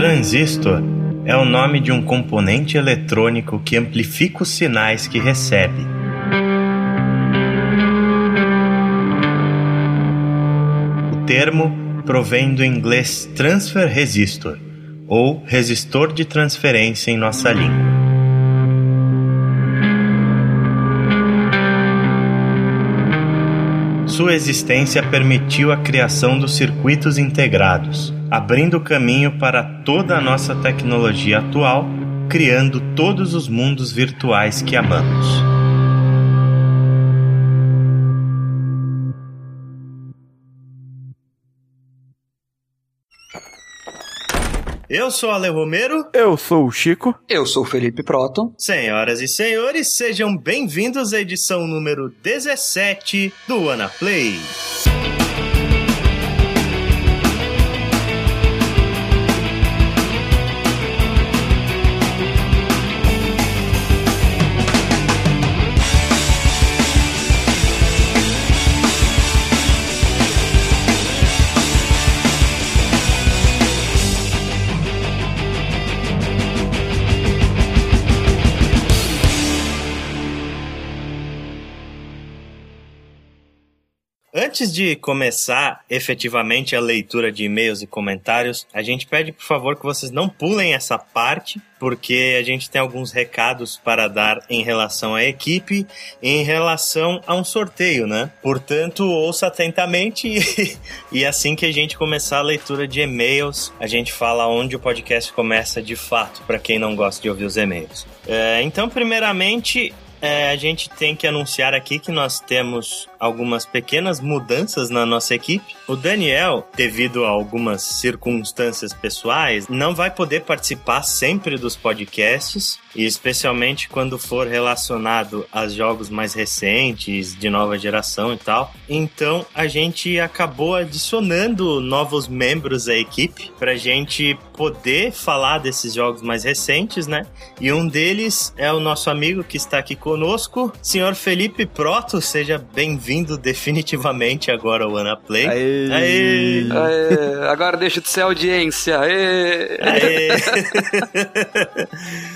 Transistor é o nome de um componente eletrônico que amplifica os sinais que recebe. O termo provém do inglês transfer resistor, ou resistor de transferência em nossa língua. Sua existência permitiu a criação dos circuitos integrados, abrindo caminho para toda a nossa tecnologia atual, criando todos os mundos virtuais que amamos. Eu sou Ale Romero. Eu sou o Chico. Eu sou o Felipe Proton. Senhoras e senhores, sejam bem-vindos à edição número 17 do Ana Play. Antes de começar efetivamente a leitura de e-mails e comentários, a gente pede por favor que vocês não pulem essa parte, porque a gente tem alguns recados para dar em relação à equipe, em relação a um sorteio, né? Portanto, ouça atentamente e, e assim que a gente começar a leitura de e-mails, a gente fala onde o podcast começa de fato, para quem não gosta de ouvir os e-mails. É, então, primeiramente, é, a gente tem que anunciar aqui que nós temos algumas pequenas mudanças na nossa equipe. O Daniel, devido a algumas circunstâncias pessoais, não vai poder participar sempre dos podcasts, e especialmente quando for relacionado a jogos mais recentes, de nova geração e tal. Então a gente acabou adicionando novos membros à equipe pra gente poder falar desses jogos mais recentes, né? E um deles é o nosso amigo que está aqui conosco, senhor Felipe Proto, seja bem-vindo definitivamente agora ao Anaplay. Aê. Aê. Aê, agora deixa de ser audiência. Aê. Aê.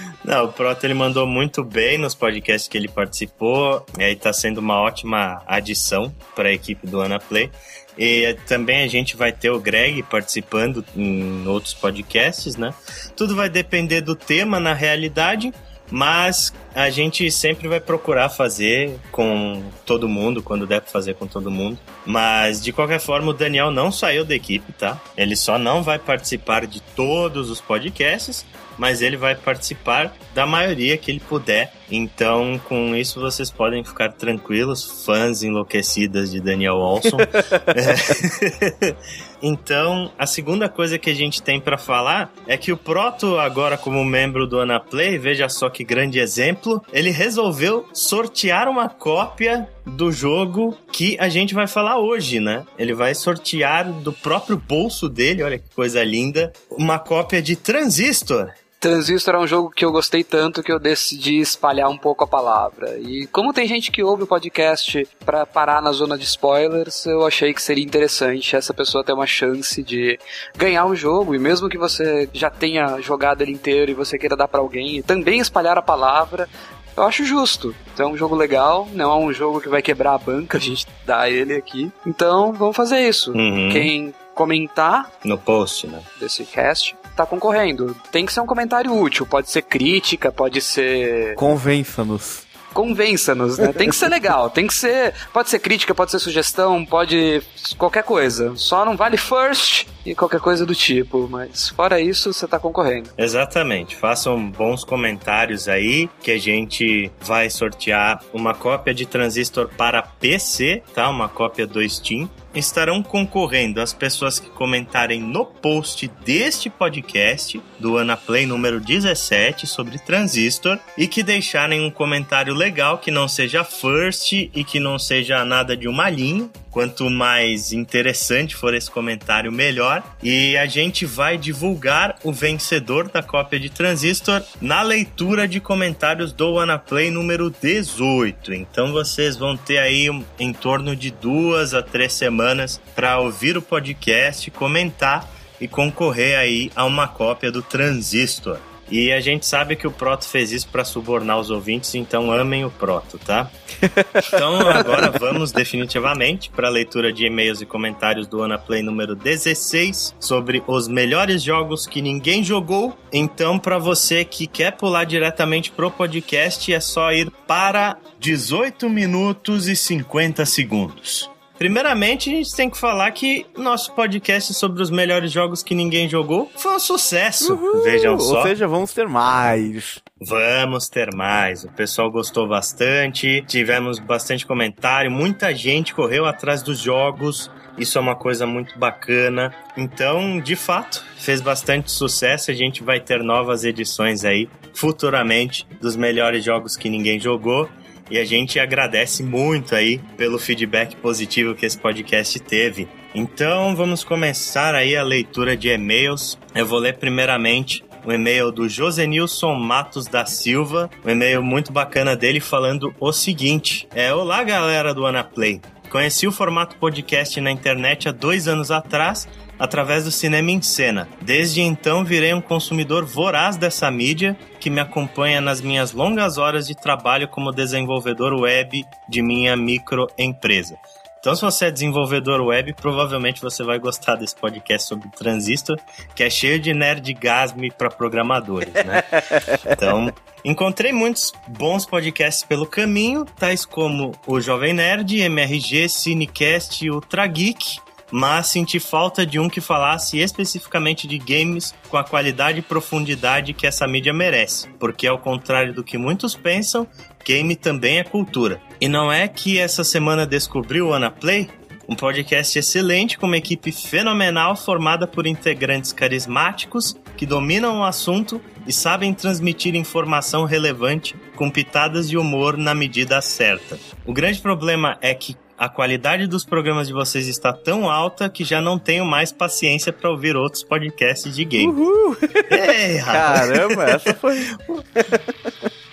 Não, o Proto ele mandou muito bem nos podcasts que ele participou, e aí tá sendo uma ótima adição para a equipe do Anaplay. E também a gente vai ter o Greg participando em outros podcasts, né? Tudo vai depender do tema na realidade, mas a gente sempre vai procurar fazer com todo mundo, quando der pra fazer com todo mundo. Mas de qualquer forma, o Daniel não saiu da equipe, tá? Ele só não vai participar de todos os podcasts, mas ele vai participar da maioria que ele puder. Então, com isso, vocês podem ficar tranquilos, fãs enlouquecidas de Daniel Olson. É. Então, a segunda coisa que a gente tem para falar é que o Proto, agora como membro do Anaplay, veja só que grande exemplo, ele resolveu sortear uma cópia do jogo que a gente vai falar hoje, né? Ele vai sortear do próprio bolso dele, olha que coisa linda, uma cópia de Transistor. Transistor é um jogo que eu gostei tanto que eu decidi espalhar um pouco a palavra. E como tem gente que ouve o podcast para parar na zona de spoilers, eu achei que seria interessante essa pessoa ter uma chance de ganhar o jogo. E mesmo que você já tenha jogado ele inteiro e você queira dar para alguém, também espalhar a palavra. Eu acho justo. Então é um jogo legal, não é um jogo que vai quebrar a banca, a gente dá ele aqui. Então vamos fazer isso. Uhum. Quem comentar No post, né? desse cast tá concorrendo. Tem que ser um comentário útil, pode ser crítica, pode ser Convença-nos. convença-nos, né? Tem que ser legal, tem que ser, pode ser crítica, pode ser sugestão, pode qualquer coisa. Só não vale first e qualquer coisa do tipo, mas fora isso, você tá concorrendo. Exatamente. Façam bons comentários aí que a gente vai sortear uma cópia de Transistor para PC, tá? Uma cópia do Steam. Estarão concorrendo as pessoas que comentarem no post deste podcast do Anaplay número 17 sobre Transistor e que deixarem um comentário legal que não seja first e que não seja nada de uma linha. Quanto mais interessante for esse comentário, melhor. E a gente vai divulgar o vencedor da cópia de Transistor na leitura de comentários do Anaplay número 18. Então vocês vão ter aí em torno de duas a três semanas para ouvir o podcast, comentar e concorrer aí a uma cópia do Transistor. E a gente sabe que o Proto fez isso para subornar os ouvintes, então amem o Proto, tá? Então agora vamos definitivamente para a leitura de e-mails e comentários do Ana Play número 16 sobre os melhores jogos que ninguém jogou. Então, para você que quer pular diretamente pro podcast, é só ir para 18 minutos e 50 segundos. Primeiramente, a gente tem que falar que nosso podcast sobre os melhores jogos que ninguém jogou foi um sucesso. Uhul, Vejam só. Ou seja, vamos ter mais. Vamos ter mais. O pessoal gostou bastante, tivemos bastante comentário, muita gente correu atrás dos jogos. Isso é uma coisa muito bacana. Então, de fato, fez bastante sucesso. A gente vai ter novas edições aí futuramente dos melhores jogos que ninguém jogou. E a gente agradece muito aí pelo feedback positivo que esse podcast teve. Então vamos começar aí a leitura de e-mails. Eu vou ler primeiramente o e-mail do Josenilson Matos da Silva, um e-mail muito bacana dele falando o seguinte: é, Olá galera do Anaplay. Conheci o formato podcast na internet há dois anos atrás através do cinema em cena. Desde então virei um consumidor voraz dessa mídia que me acompanha nas minhas longas horas de trabalho como desenvolvedor web de minha microempresa. Então, se você é desenvolvedor web, provavelmente você vai gostar desse podcast sobre transistor, que é cheio de nerdgasme para programadores, né? Então, encontrei muitos bons podcasts pelo caminho, tais como o Jovem Nerd, MRG, Cinecast e Ultra Geek, mas senti falta de um que falasse especificamente de games com a qualidade e profundidade que essa mídia merece, porque ao contrário do que muitos pensam, game também é cultura. E não é que essa semana descobriu o Anaplay? Um podcast excelente com uma equipe fenomenal formada por integrantes carismáticos que dominam o assunto e sabem transmitir informação relevante com pitadas de humor na medida certa. O grande problema é que a qualidade dos programas de vocês está tão alta que já não tenho mais paciência para ouvir outros podcasts de game. Uhul! Ei, rapaz. Caramba, essa foi.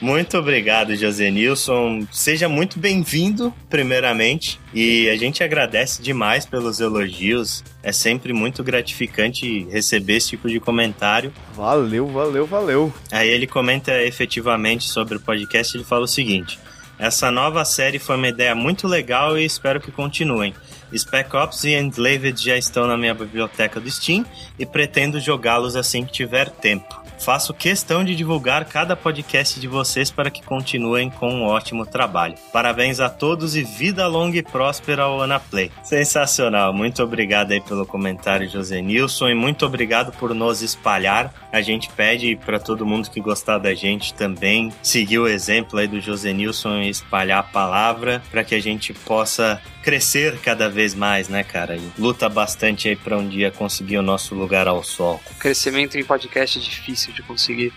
Muito obrigado, José Nilson. Seja muito bem-vindo, primeiramente. E a gente agradece demais pelos elogios. É sempre muito gratificante receber esse tipo de comentário. Valeu, valeu, valeu. Aí ele comenta efetivamente sobre o podcast. Ele fala o seguinte: Essa nova série foi uma ideia muito legal e espero que continuem. Spec Ops e Enslaved já estão na minha biblioteca do Steam e pretendo jogá-los assim que tiver tempo. Faço questão de divulgar cada podcast de vocês para que continuem com um ótimo trabalho. Parabéns a todos e vida longa e próspera ao Anaplay. Sensacional. Muito obrigado aí pelo comentário, José Nilson, e muito obrigado por nos espalhar. A gente pede para todo mundo que gostar da gente também seguir o exemplo aí do José Nilson e espalhar a palavra para que a gente possa crescer cada vez mais, né, cara? E luta bastante aí para um dia conseguir o nosso lugar ao sol. Crescimento em podcast é difícil de conseguir.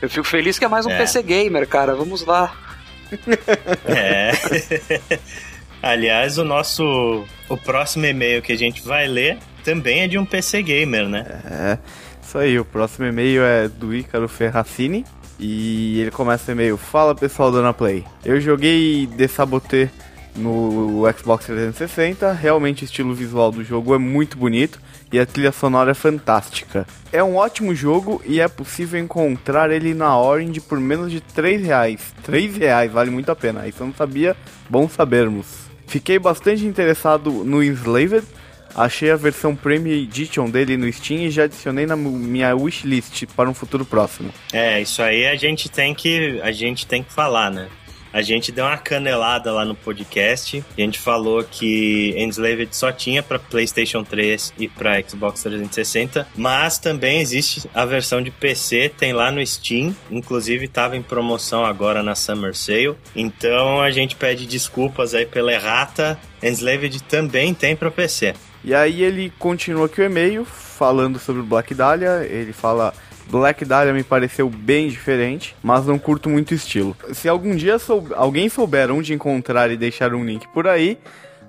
Eu fico feliz que é mais um É. PC Gamer, cara. Vamos lá. É. Aliás, o nosso o próximo e-mail que a gente vai ler também é de um PC gamer, né? É, isso aí. O próximo e-mail é do Ícaro Ferracini. E ele começa o e-mail: Fala pessoal do Anaplay. Eu joguei The Saboteur no Xbox 360. Realmente o estilo visual do jogo é muito bonito e a trilha sonora é fantástica. É um ótimo jogo e é possível encontrar ele na Orange por menos de 3 reais. 3 reais, vale muito a pena. Isso eu não sabia, bom sabermos. Fiquei bastante interessado no Enslaved. Achei a versão Premium Edition dele no Steam e já adicionei na minha wishlist para um futuro próximo. É, isso aí a gente tem que a gente tem que falar, né? A gente deu uma canelada lá no podcast. A gente falou que Enslaved só tinha para PlayStation 3 e para Xbox 360, mas também existe a versão de PC, tem lá no Steam, inclusive estava em promoção agora na Summer Sale. Então a gente pede desculpas aí pela errata. Enslaved também tem para PC. E aí ele continua aqui o e-mail falando sobre o Black Dahlia. Ele fala. Black Dahlia me pareceu bem diferente, mas não curto muito o estilo. Se algum dia sou... alguém souber onde encontrar e deixar um link por aí,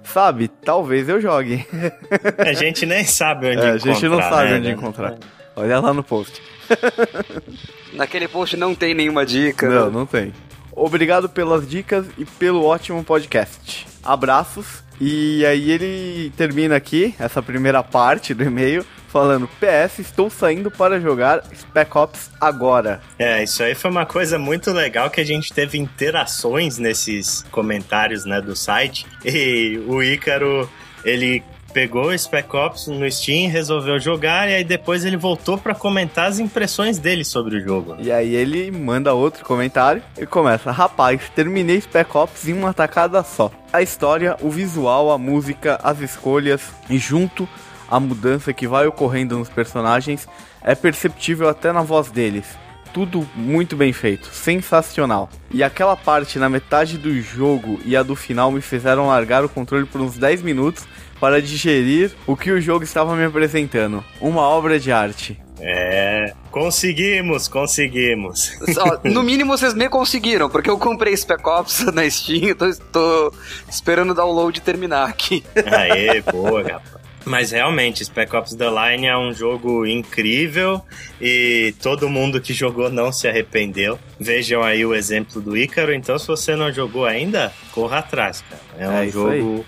sabe, talvez eu jogue. A gente nem sabe onde É, a encontrar. gente não sabe né? onde encontrar. Olha lá no post. Naquele post não tem nenhuma dica. Não, né? não tem. Obrigado pelas dicas e pelo ótimo podcast. Abraços. E aí ele termina aqui essa primeira parte do e-mail falando: PS, estou saindo para jogar Spec Ops agora. É, isso aí foi uma coisa muito legal que a gente teve interações nesses comentários, né, do site. E o Ícaro, ele pegou o Spec Ops no Steam, resolveu jogar e aí depois ele voltou para comentar as impressões dele sobre o jogo. E aí ele manda outro comentário e começa: Rapaz, terminei Spec Ops em uma tacada só. A história, o visual, a música, as escolhas e junto a mudança que vai ocorrendo nos personagens é perceptível até na voz deles. Tudo muito bem feito, sensacional. E aquela parte na metade do jogo e a do final me fizeram largar o controle por uns 10 minutos para digerir o que o jogo estava me apresentando. Uma obra de arte. É, conseguimos, conseguimos. no mínimo vocês me conseguiram, porque eu comprei Spec Ops na Steam, tô, tô esperando o download terminar aqui. Aê, boa, rapaz. Mas realmente, Spec Ops The Line é um jogo incrível e todo mundo que jogou não se arrependeu. Vejam aí o exemplo do Ícaro. Então, se você não jogou ainda, corra atrás, cara. É um é jogo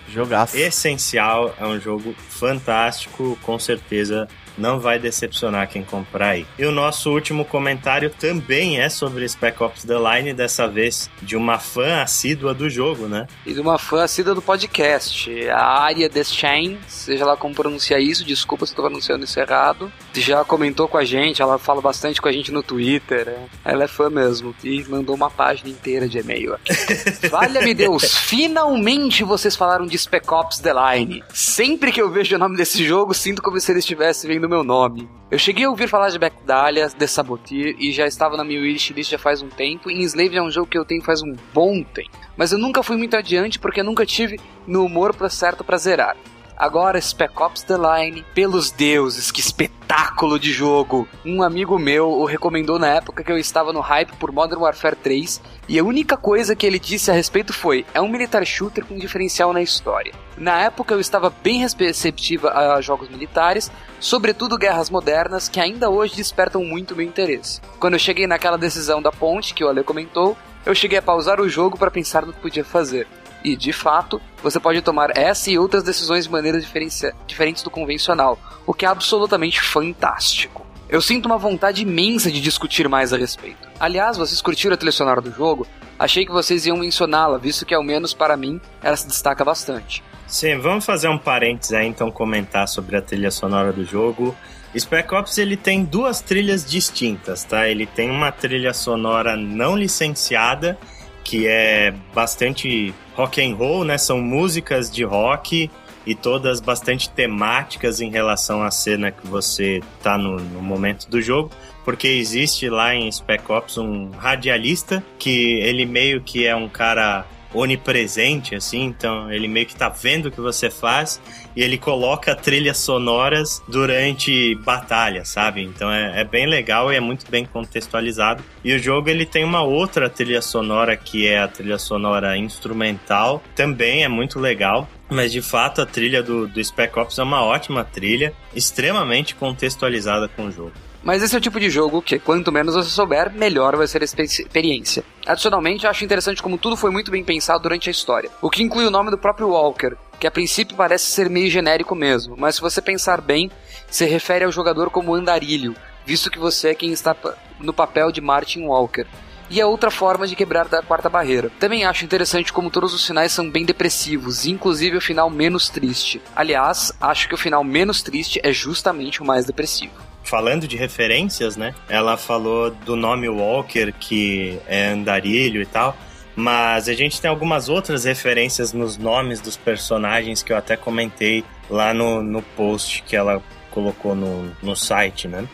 essencial, é um jogo fantástico, com certeza não vai decepcionar quem comprar aí. E o nosso último comentário também é sobre Spec Ops The Line, dessa vez de uma fã assídua do jogo, né? E de uma fã assídua do podcast, a Aria Deschain, seja lá como pronunciar isso, desculpa se estou pronunciando isso errado, já comentou com a gente, ela fala bastante com a gente no Twitter, né? ela é fã mesmo, e mandou uma página inteira de e-mail aqui. Valha-me Deus, finalmente vocês falaram de Spec Ops The Line. Sempre que eu vejo o nome desse jogo, sinto como se ele estivesse meu nome. Eu cheguei a ouvir falar de Backdalia, de Sabotir e já estava na minha wishlist já faz um tempo. E Enslaved é um jogo que eu tenho faz um bom tempo. Mas eu nunca fui muito adiante porque nunca tive no humor certo para zerar. Agora Spec Ops The Line, pelos deuses, que espetáculo de jogo! Um amigo meu o recomendou na época que eu estava no hype por Modern Warfare 3 e a única coisa que ele disse a respeito foi: é um militar shooter com diferencial na história. Na época eu estava bem receptiva a jogos militares, sobretudo guerras modernas que ainda hoje despertam muito meu interesse. Quando eu cheguei naquela decisão da ponte que o Ale comentou, eu cheguei a pausar o jogo para pensar no que podia fazer. E, de fato, você pode tomar essa e outras decisões de maneiras diferentes do convencional, o que é absolutamente fantástico. Eu sinto uma vontade imensa de discutir mais a respeito. Aliás, vocês curtiram a trilha sonora do jogo? Achei que vocês iam mencioná-la, visto que, ao menos para mim, ela se destaca bastante. Sim, vamos fazer um parênteses aí, então, comentar sobre a trilha sonora do jogo. Spec Ops ele tem duas trilhas distintas, tá? Ele tem uma trilha sonora não licenciada que é bastante rock and roll, né? São músicas de rock e todas bastante temáticas em relação à cena que você tá no, no momento do jogo porque existe lá em Spec Ops um radialista que ele meio que é um cara onipresente, assim, então ele meio que tá vendo o que você faz e ele coloca trilhas sonoras durante batalha, sabe? Então é, é, bem legal e é muito bem contextualizado. E o jogo ele tem uma outra trilha sonora que é a trilha sonora instrumental, também é muito legal. Mas de fato a trilha do, do Spec Ops é uma ótima trilha, extremamente contextualizada com o jogo. Mas esse é o tipo de jogo que, quanto menos você souber, melhor vai ser a experiência. Adicionalmente, acho interessante como tudo foi muito bem pensado durante a história, o que inclui o nome do próprio Walker, que a princípio parece ser meio genérico mesmo, mas se você pensar bem, se refere ao jogador como andarilho, visto que você é quem está no papel de Martin Walker. E é outra forma de quebrar da quarta barreira. Também acho interessante como todos os finais são bem depressivos, inclusive o final menos triste. Aliás, acho que o final menos triste é justamente o mais depressivo falando de referências, né? Ela falou do nome Walker, que é andarilho e tal. Mas a gente tem algumas outras referências nos nomes dos personagens que eu até comentei lá no, no post que ela colocou no, no site, né?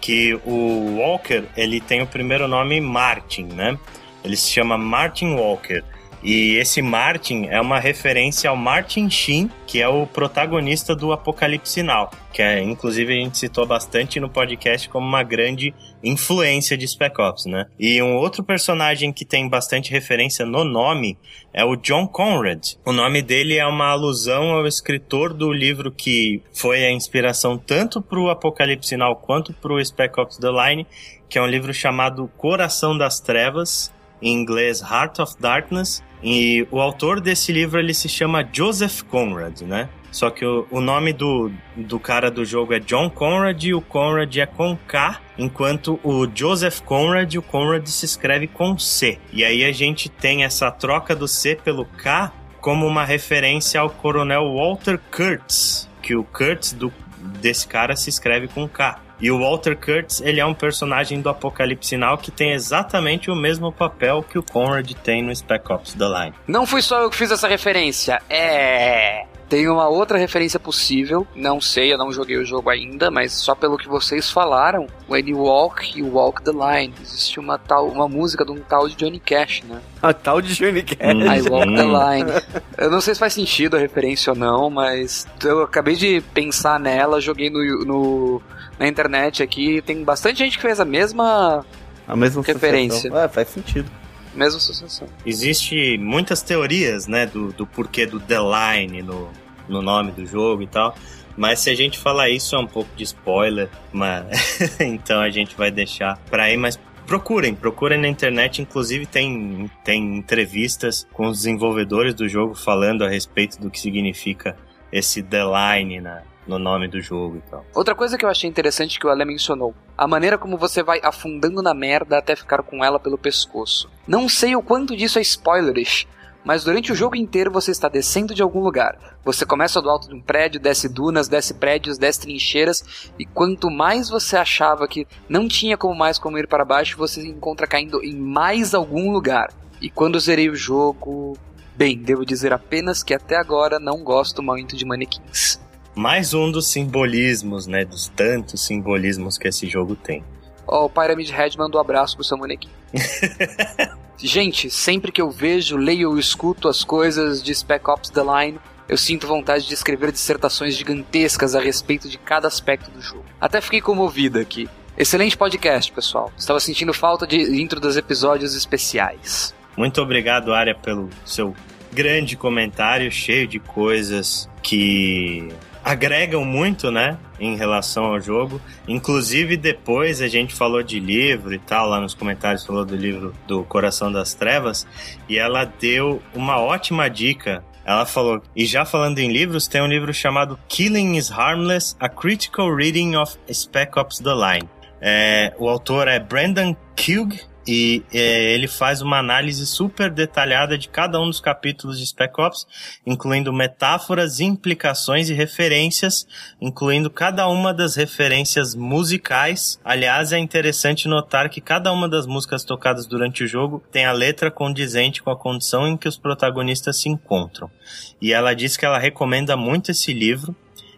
Que o Walker, ele tem o primeiro nome Martin, né? Ele se chama Martin Walker. E esse Martin é uma referência ao Martin Sheen, que é o protagonista do Apocalipse Now, que é, inclusive a gente citou bastante no podcast como uma grande influência de Spec Ops, né? E um outro personagem que tem bastante referência no nome é o John Conrad. O nome dele é uma alusão ao escritor do livro que foi a inspiração tanto para o Apocalipse Now quanto para o Spec Ops The Line, que é um livro chamado Coração das Trevas, em inglês Heart of Darkness, e o autor desse livro ele se chama Joseph Conrad, né? Só que o, o nome do, do cara do jogo é John Conrad e o Conrad é com K, enquanto o Joseph Conrad, o Conrad se escreve com C. E aí a gente tem essa troca do C pelo K como uma referência ao coronel Walter Kurtz, que o Kurtz do, desse cara se escreve com K. E o Walter Kurtz, ele é um personagem do Apocalipse Now que tem exatamente o mesmo papel que o Conrad tem no Spec Ops The Line. Não fui só eu que fiz essa referência. É. Tem uma outra referência possível, não sei, eu não joguei o jogo ainda, mas só pelo que vocês falaram, When You Walk, You Walk the Line. Existe uma tal, uma música de um tal de Johnny Cash, né? A tal de Johnny Cash. I Walk the Line. Eu não sei se faz sentido a referência ou não, mas eu acabei de pensar nela, joguei no, no na internet aqui, tem bastante gente que fez a mesma a mesma referência. É, faz sentido mesma associação. Existe muitas teorias, né, do, do porquê do The Line no, no nome do jogo e tal. Mas se a gente falar isso é um pouco de spoiler, mas então a gente vai deixar pra aí, mas procurem, procurem na internet, inclusive tem, tem entrevistas com os desenvolvedores do jogo falando a respeito do que significa esse The Line na, no nome do jogo e tal. Outra coisa que eu achei interessante que o Ale mencionou, a maneira como você vai afundando na merda até ficar com ela pelo pescoço. Não sei o quanto disso é spoilerish, mas durante o jogo inteiro você está descendo de algum lugar. Você começa do alto de um prédio, desce dunas, desce prédios, desce trincheiras, e quanto mais você achava que não tinha como mais como ir para baixo, você se encontra caindo em mais algum lugar. E quando zerei o jogo, bem, devo dizer apenas que até agora não gosto muito de manequins mais um dos simbolismos, né? Dos tantos simbolismos que esse jogo tem. Ó, oh, o Pyramid Head mandou um abraço pro seu manequim. Gente, sempre que eu vejo, leio ou escuto as coisas de Spec Ops The Line, eu sinto vontade de escrever dissertações gigantescas a respeito de cada aspecto do jogo. Até fiquei comovida aqui. Excelente podcast, pessoal. Estava sentindo falta de intro dos episódios especiais. Muito obrigado, Arya, pelo seu grande comentário, cheio de coisas que agregam muito, né, em relação ao jogo. Inclusive, depois a gente falou de livro e tal, lá nos comentários falou do livro do Coração das Trevas, e ela deu uma ótima dica. Ela falou, e já falando em livros, tem um livro chamado Killing is Harmless: A Critical Reading of Spec Ops The Line. É, o autor é Brandon Kug, e é, ele faz uma análise super detalhada de cada um dos capítulos de Spec Ops, incluindo metáforas, implicações e referências, incluindo cada uma das referências musicais. Aliás, é interessante notar que cada uma das músicas tocadas durante o jogo tem a letra condizente com a condição em que os protagonistas se encontram. E ela diz que ela recomenda muito esse livro.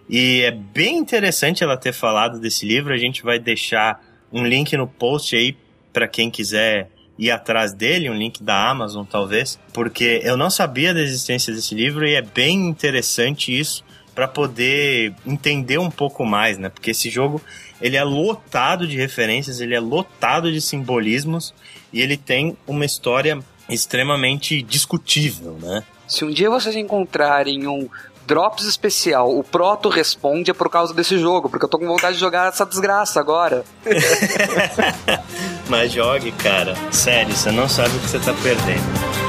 E é bem interessante ela ter falado desse livro. A gente vai deixar um link no post aí para quem quiser ir atrás dele, um link da Amazon talvez, porque eu não sabia da existência desse livro e é bem interessante isso para poder entender um pouco mais, né? Porque esse jogo ele é lotado de referências, ele é lotado de simbolismos e ele tem uma história extremamente discutível, né? Se um dia vocês encontrarem um Drops especial, o Proto responde é por causa desse jogo, porque eu tô com vontade de jogar essa desgraça agora. Mas jogue, cara. Sério, você não sabe o que você tá perdendo.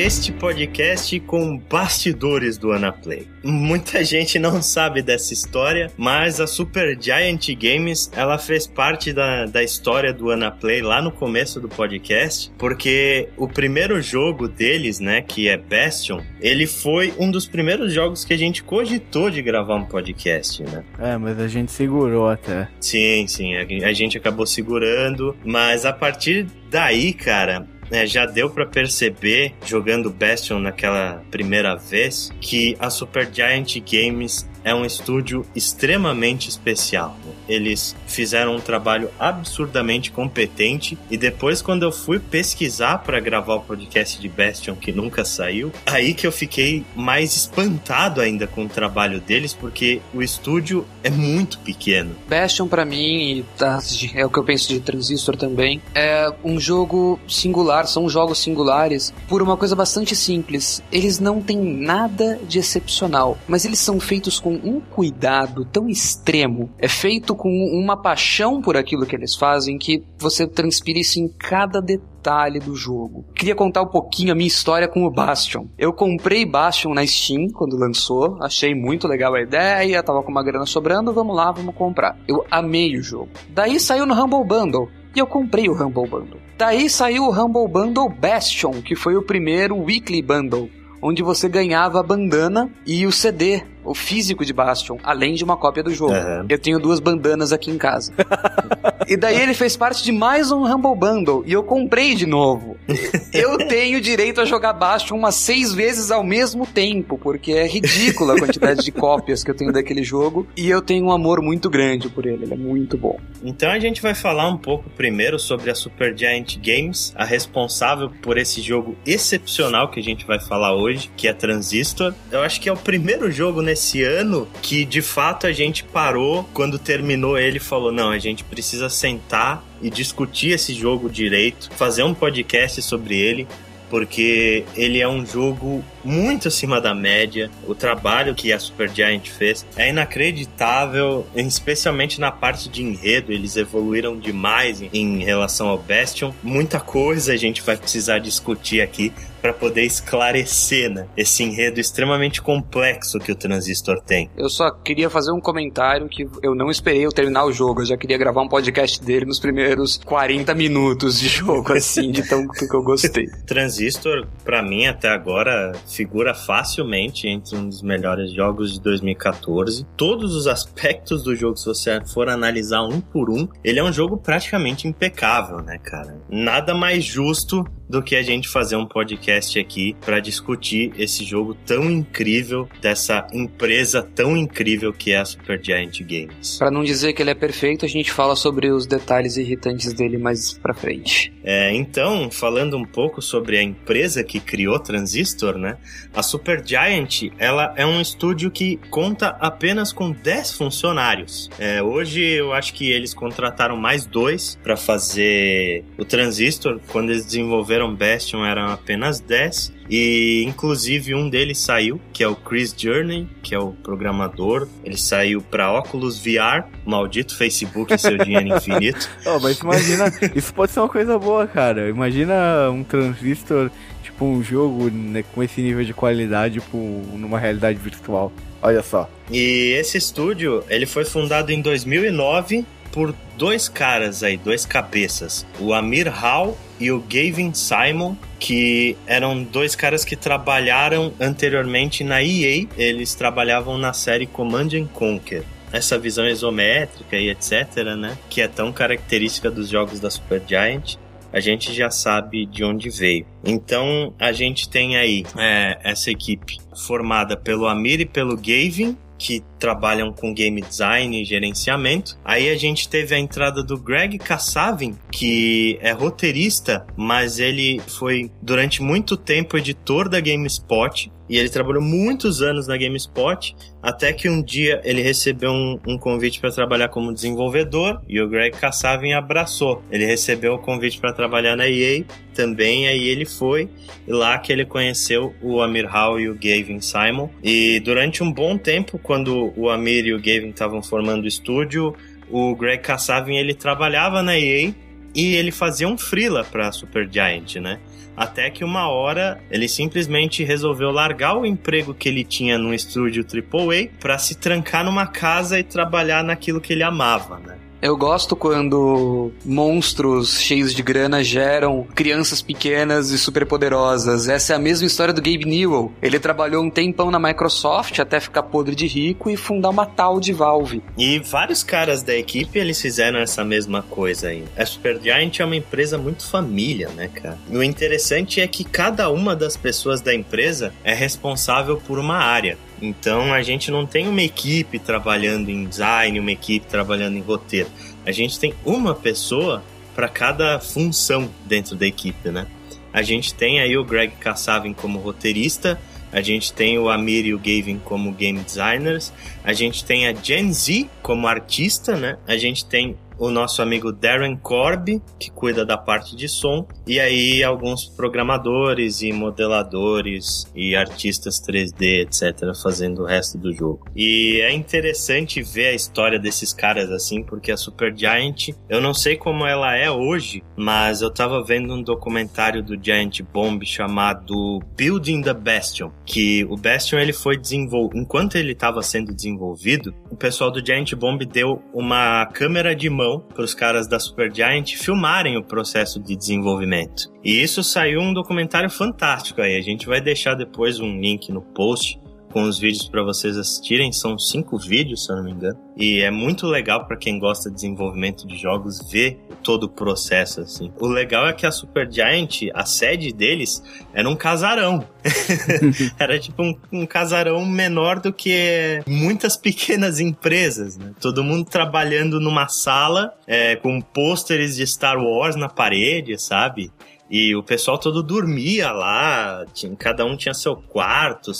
Este podcast com bastidores do Anaplay. Muita gente não sabe dessa história, mas a Super Giant Games ela fez parte da, da história do Anaplay lá no começo do podcast, porque o primeiro jogo deles, né, que é Bastion, ele foi um dos primeiros jogos que a gente cogitou de gravar um podcast, né? É, mas a gente segurou até. Sim, sim, a, a gente acabou segurando, mas a partir daí, cara, é, já deu para perceber, jogando Bastion naquela primeira vez, que a Supergiant Games é um estúdio extremamente especial. Eles fizeram um trabalho absurdamente competente e depois quando eu fui pesquisar para gravar o podcast de Bastion que nunca saiu, aí que eu fiquei mais espantado ainda com o trabalho deles porque o estúdio é muito pequeno. Bastion para mim e tá, é o que eu penso de Transistor também, é um jogo singular, são jogos singulares por uma coisa bastante simples. Eles não têm nada de excepcional, mas eles são feitos com com um cuidado tão extremo, é feito com uma paixão por aquilo que eles fazem que você transpira isso em cada detalhe do jogo. Queria contar um pouquinho a minha história com o Bastion. Eu comprei Bastion na Steam quando lançou, achei muito legal a ideia, tava com uma grana sobrando, vamos lá, vamos comprar. Eu amei o jogo. Daí saiu no Humble Bundle. E eu comprei o Humble Bundle. Daí saiu o Humble Bundle Bastion, que foi o primeiro Weekly Bundle onde você ganhava a bandana e o CD, o físico de Bastion, além de uma cópia do jogo. Uhum. Eu tenho duas bandanas aqui em casa. e daí ele fez parte de mais um Humble Bundle e eu comprei de novo. eu tenho direito a jogar Bastion umas seis vezes ao mesmo tempo, porque é ridícula a quantidade de cópias que eu tenho daquele jogo e eu tenho um amor muito grande por ele, ele é muito bom. Então a gente vai falar um pouco primeiro sobre a Supergiant Games, a responsável por esse jogo excepcional que a gente vai falar hoje, que é Transistor. Eu acho que é o primeiro jogo nesse ano que de fato a gente parou quando terminou ele falou: não, a gente precisa sentar e discutir esse jogo direito, fazer um podcast sobre ele, porque ele é um jogo muito acima da média. O trabalho que a Supergiant fez é inacreditável, especialmente na parte de enredo. Eles evoluíram demais em relação ao Bastion. Muita coisa a gente vai precisar discutir aqui para poder esclarecer né, esse enredo extremamente complexo que o Transistor tem. Eu só queria fazer um comentário que eu não esperei eu terminar o jogo. Eu já queria gravar um podcast dele nos primeiros 40 minutos de jogo, assim, de tão que eu gostei. Transistor, para mim, até agora, figura facilmente entre um dos melhores jogos de 2014. Todos os aspectos do jogo, se você for analisar um por um, ele é um jogo praticamente impecável, né, cara? Nada mais justo do que a gente fazer um podcast aqui para discutir esse jogo tão incrível dessa empresa tão incrível que é a Supergiant Games. Para não dizer que ele é perfeito, a gente fala sobre os detalhes irritantes dele mais para frente. É, então, falando um pouco sobre a empresa que criou Transistor, né? A Supergiant, ela é um estúdio que conta apenas com 10 funcionários. É, hoje eu acho que eles contrataram mais dois para fazer o Transistor quando eles desenvolveram fizeram Bastion eram apenas 10 e inclusive um deles saiu, que é o Chris Journey, que é o programador. Ele saiu para Oculus VR, maldito Facebook e seu dinheiro infinito. oh, mas imagina, isso pode ser uma coisa boa, cara. Imagina um transistor, tipo um jogo né, com esse nível de qualidade tipo, numa realidade virtual. Olha só. E esse estúdio, ele foi fundado em 2009 por dois caras aí, dois cabeças, o Amir Hall e o Gavin Simon, que eram dois caras que trabalharam anteriormente na EA, eles trabalhavam na série Command and Conquer. Essa visão isométrica e etc, né, que é tão característica dos jogos da Supergiant, a gente já sabe de onde veio. Então a gente tem aí é, essa equipe formada pelo Amir e pelo Gavin, que trabalham com game design e gerenciamento. Aí a gente teve a entrada do Greg Kassavin, que é roteirista, mas ele foi durante muito tempo editor da GameSpot e ele trabalhou muitos anos na GameSpot, até que um dia ele recebeu um, um convite para trabalhar como desenvolvedor e o Greg Kassavin abraçou. Ele recebeu o convite para trabalhar na EA também, aí ele foi e lá que ele conheceu o Amir Hall e o Gavin Simon. E durante um bom tempo, quando o Amir e o Gavin estavam formando o estúdio, o Greg Kassavin ele trabalhava na EA e ele fazia um freela para Supergiant, né? Até que uma hora ele simplesmente resolveu largar o emprego que ele tinha num estúdio AAA para se trancar numa casa e trabalhar naquilo que ele amava, né? Eu gosto quando monstros cheios de grana geram crianças pequenas e superpoderosas. Essa é a mesma história do Gabe Newell. Ele trabalhou um tempão na Microsoft até ficar podre de rico e fundar uma tal de Valve. E vários caras da equipe eles fizeram essa mesma coisa aí. A Supergiant é uma empresa muito família, né, cara? E o interessante é que cada uma das pessoas da empresa é responsável por uma área. Então a gente não tem uma equipe trabalhando em design, uma equipe trabalhando em roteiro. A gente tem uma pessoa para cada função dentro da equipe, né? A gente tem aí o Greg Kassavin como roteirista, a gente tem o Amir e o Gavin como game designers, a gente tem a Gen Z como artista, né? A gente tem o nosso amigo Darren Corby, que cuida da parte de som, e aí alguns programadores e modeladores e artistas 3D, etc., fazendo o resto do jogo. E é interessante ver a história desses caras assim, porque a Supergiant, eu não sei como ela é hoje, mas eu tava vendo um documentário do Giant Bomb chamado Building the Bastion, que o Bastion ele foi desenvolvido, enquanto ele estava sendo desenvolvido, o pessoal do Giant Bomb deu uma câmera de mão para os caras da Supergiant filmarem o processo de desenvolvimento. E isso saiu um documentário fantástico aí. A gente vai deixar depois um link no post com os vídeos para vocês assistirem. São cinco vídeos, se eu não me engano. E é muito legal para quem gosta de desenvolvimento de jogos ver todo o processo assim. O legal é que a Supergiant, a sede deles era um casarão. era tipo um, um, casarão menor do que muitas pequenas empresas, né? Todo mundo trabalhando numa sala é, com pôsteres de Star Wars na parede, sabe? E o pessoal todo dormia lá, tinha, cada um tinha seu quarto.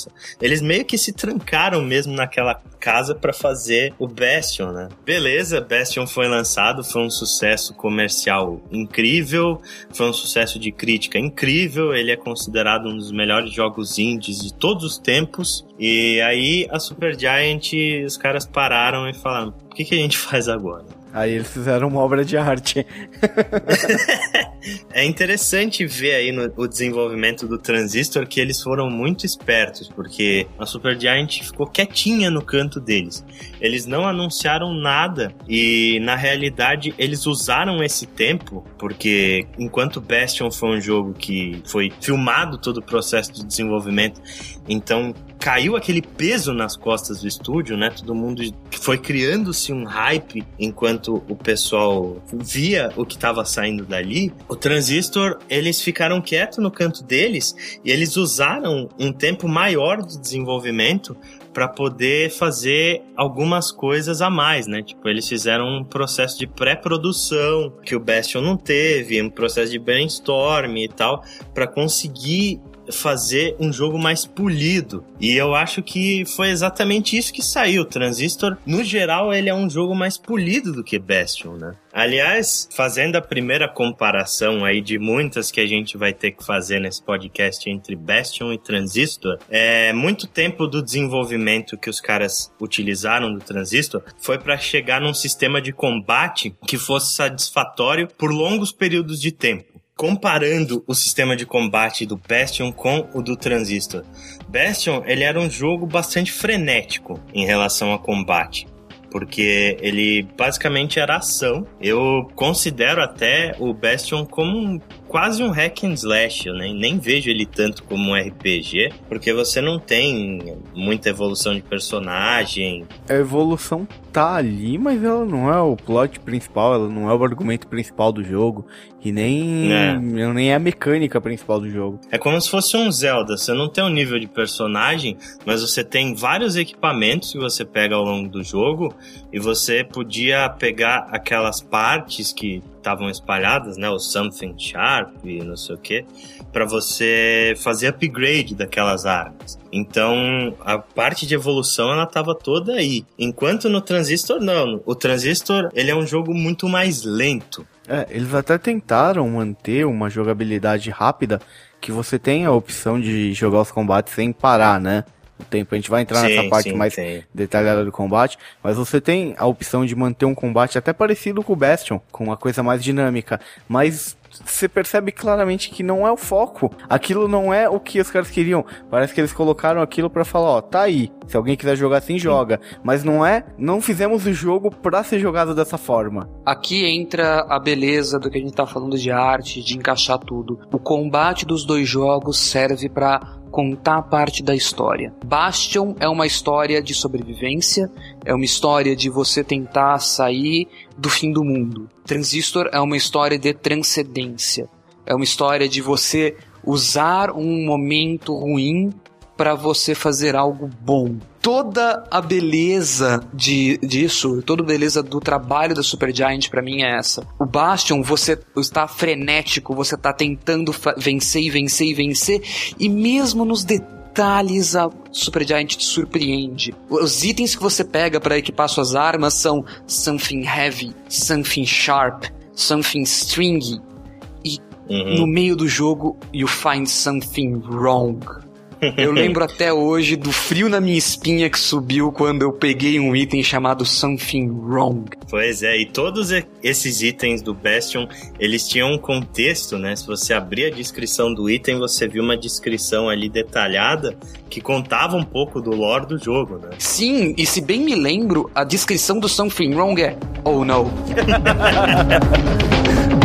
Eles meio que se trancaram mesmo naquela casa para fazer o Bastion, né? Beleza, Bastion foi lançado, foi um sucesso comercial incrível, foi um sucesso de crítica incrível, ele é considerado um dos melhores jogos indies de todos os tempos. E aí a Supergiant, os caras pararam e falaram: o que, que a gente faz agora? Aí eles fizeram uma obra de arte. é interessante ver aí no o desenvolvimento do Transistor que eles foram muito espertos, porque a Supergiant ficou quietinha no canto deles. Eles não anunciaram nada e na realidade eles usaram esse tempo, porque enquanto Bastion foi um jogo que foi filmado todo o processo de desenvolvimento, então caiu aquele peso nas costas do estúdio, né? Todo mundo foi criando-se um hype enquanto o pessoal via o que estava saindo dali. O Transistor, eles ficaram quietos no canto deles e eles usaram um tempo maior de desenvolvimento para poder fazer algumas coisas a mais, né? Tipo, eles fizeram um processo de pré-produção que o Bastion não teve, um processo de brainstorm e tal, para conseguir fazer um jogo mais polido. E eu acho que foi exatamente isso que saiu. Transistor, no geral, ele é um jogo mais polido do que Bastion, né? Aliás, fazendo a primeira comparação aí de muitas que a gente vai ter que fazer nesse podcast entre Bastion e Transistor, é muito tempo do desenvolvimento que os caras utilizaram do Transistor foi para chegar num sistema de combate que fosse satisfatório por longos períodos de tempo comparando o sistema de combate do Bastion com o do Transistor. Bastion, ele era um jogo bastante frenético em relação a combate porque ele basicamente era ação. Eu considero até o Bastion como um, quase um hack and slash, eu nem, nem vejo ele tanto como um RPG, porque você não tem muita evolução de personagem. A evolução tá ali, mas ela não é o plot principal, ela não é o argumento principal do jogo, e nem é. nem é a mecânica principal do jogo. É como se fosse um Zelda, você não tem um nível de personagem, mas você tem vários equipamentos que você pega ao longo do jogo, e você podia pegar aquelas partes que estavam espalhadas, né, o something sharp e não sei o que, para você fazer upgrade daquelas armas. Então, a parte de evolução ela tava toda aí. Enquanto no Transistor não, o Transistor, ele é um jogo muito mais lento. É, eles até tentaram manter uma jogabilidade rápida que você tem a opção de jogar os combates sem parar, né? o tempo. A gente vai entrar sim, nessa parte sim, mais sim. detalhada do combate, mas você tem a opção de manter um combate até parecido com o Bastion, com uma coisa mais dinâmica, mas você percebe claramente que não é o foco. Aquilo não é o que os caras queriam. Parece que eles colocaram aquilo para falar, ó, tá aí. Se alguém quiser jogar assim, joga. Mas não é, não fizemos o jogo pra ser jogado dessa forma. Aqui entra a beleza do que a gente tá falando de arte, de encaixar tudo. O combate dos dois jogos serve para contar parte da história. Bastion é uma história de sobrevivência, é uma história de você tentar sair do fim do mundo. Transistor é uma história de transcendência. É uma história de você usar um momento ruim para você fazer algo bom. Toda a beleza de, disso, toda a beleza do trabalho da Supergiant para mim é essa. O Bastion, você está frenético, você está tentando vencer e vencer e vencer, e mesmo nos detalhes a Supergiant te surpreende. Os itens que você pega para equipar suas armas são something heavy, something sharp, something stringy. E uhum. no meio do jogo, you find something wrong. Eu lembro até hoje do frio na minha espinha que subiu quando eu peguei um item chamado Something Wrong. Pois é, e todos esses itens do Bastion, eles tinham um contexto, né? Se você abrir a descrição do item, você viu uma descrição ali detalhada que contava um pouco do lore do jogo, né? Sim, e se bem me lembro, a descrição do Something Wrong é Oh no.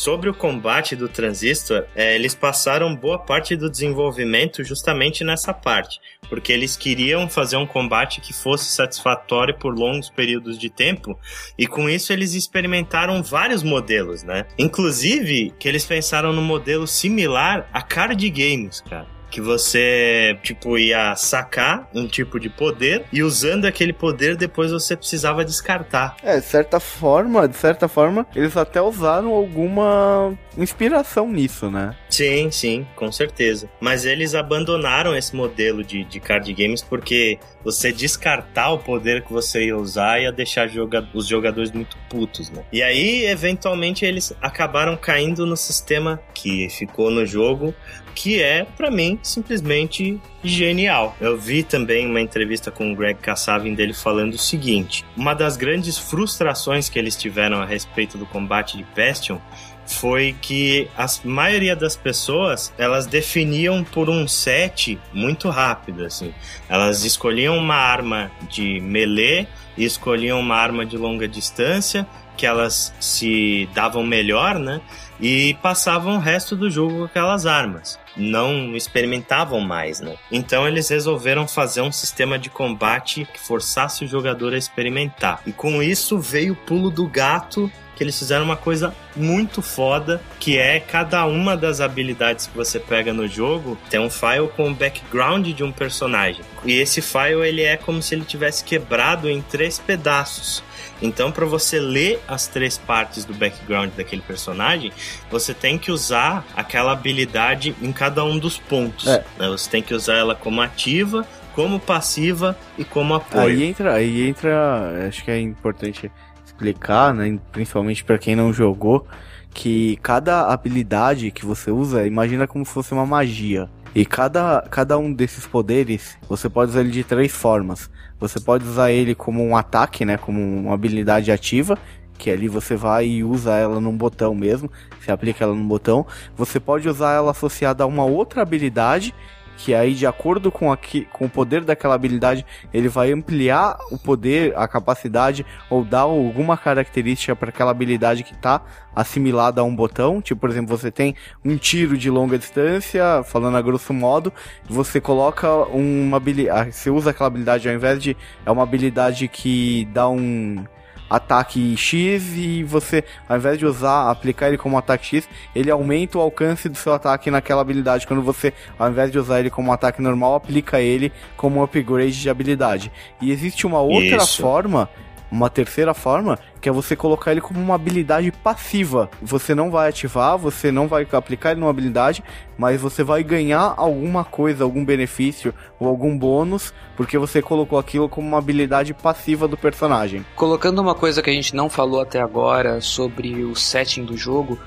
sobre o combate do transistor, é, eles passaram boa parte do desenvolvimento justamente nessa parte, porque eles queriam fazer um combate que fosse satisfatório por longos períodos de tempo, e com isso eles experimentaram vários modelos, né? Inclusive que eles pensaram no modelo similar a card games, cara que você, tipo, ia sacar um tipo de poder e usando aquele poder depois você precisava descartar. É, de certa forma, de certa forma, eles até usaram alguma inspiração nisso, né? Sim, sim, com certeza. Mas eles abandonaram esse modelo de, de card games porque você descartar o poder que você ia usar ia deixar joga os jogadores muito putos, né? E aí, eventualmente, eles acabaram caindo no sistema que ficou no jogo, que é, para mim, simplesmente genial. Eu vi também uma entrevista com o Greg Kassavin dele falando o seguinte: uma das grandes frustrações que eles tiveram a respeito do combate de Bastion foi que a maioria das pessoas elas definiam por um set muito rápido assim. Elas escolhiam uma arma de melee e escolhiam uma arma de longa distância que elas se davam melhor, né? E passavam o resto do jogo com aquelas armas não experimentavam mais, né? Então eles resolveram fazer um sistema de combate que forçasse o jogador a experimentar. E com isso veio o pulo do gato que eles fizeram uma coisa muito foda, que é cada uma das habilidades que você pega no jogo tem um file com o background de um personagem. E esse file ele é como se ele tivesse quebrado em três pedaços. Então, para você ler as três partes do background daquele personagem, você tem que usar aquela habilidade em cada um dos pontos. É. Né? Você tem que usar ela como ativa, como passiva e como apoio. Aí entra, aí entra, acho que é importante explicar, né, principalmente para quem não jogou, que cada habilidade que você usa, imagina como se fosse uma magia. E cada, cada um desses poderes, você pode usar ele de três formas. Você pode usar ele como um ataque, né? Como uma habilidade ativa, que ali você vai e usa ela num botão mesmo, você aplica ela num botão. Você pode usar ela associada a uma outra habilidade que aí de acordo com, aqui, com o poder daquela habilidade, ele vai ampliar o poder, a capacidade ou dar alguma característica para aquela habilidade que está assimilada a um botão. Tipo, por exemplo, você tem um tiro de longa distância, falando a grosso modo, você coloca uma habilidade, você usa aquela habilidade ao invés de é uma habilidade que dá um ataque X e você, ao invés de usar, aplicar ele como ataque X, ele aumenta o alcance do seu ataque naquela habilidade. Quando você, ao invés de usar ele como ataque normal, aplica ele como um upgrade de habilidade. E existe uma outra Isso. forma uma terceira forma, que é você colocar ele como uma habilidade passiva. Você não vai ativar, você não vai aplicar ele numa habilidade, mas você vai ganhar alguma coisa, algum benefício ou algum bônus, porque você colocou aquilo como uma habilidade passiva do personagem. Colocando uma coisa que a gente não falou até agora sobre o setting do jogo,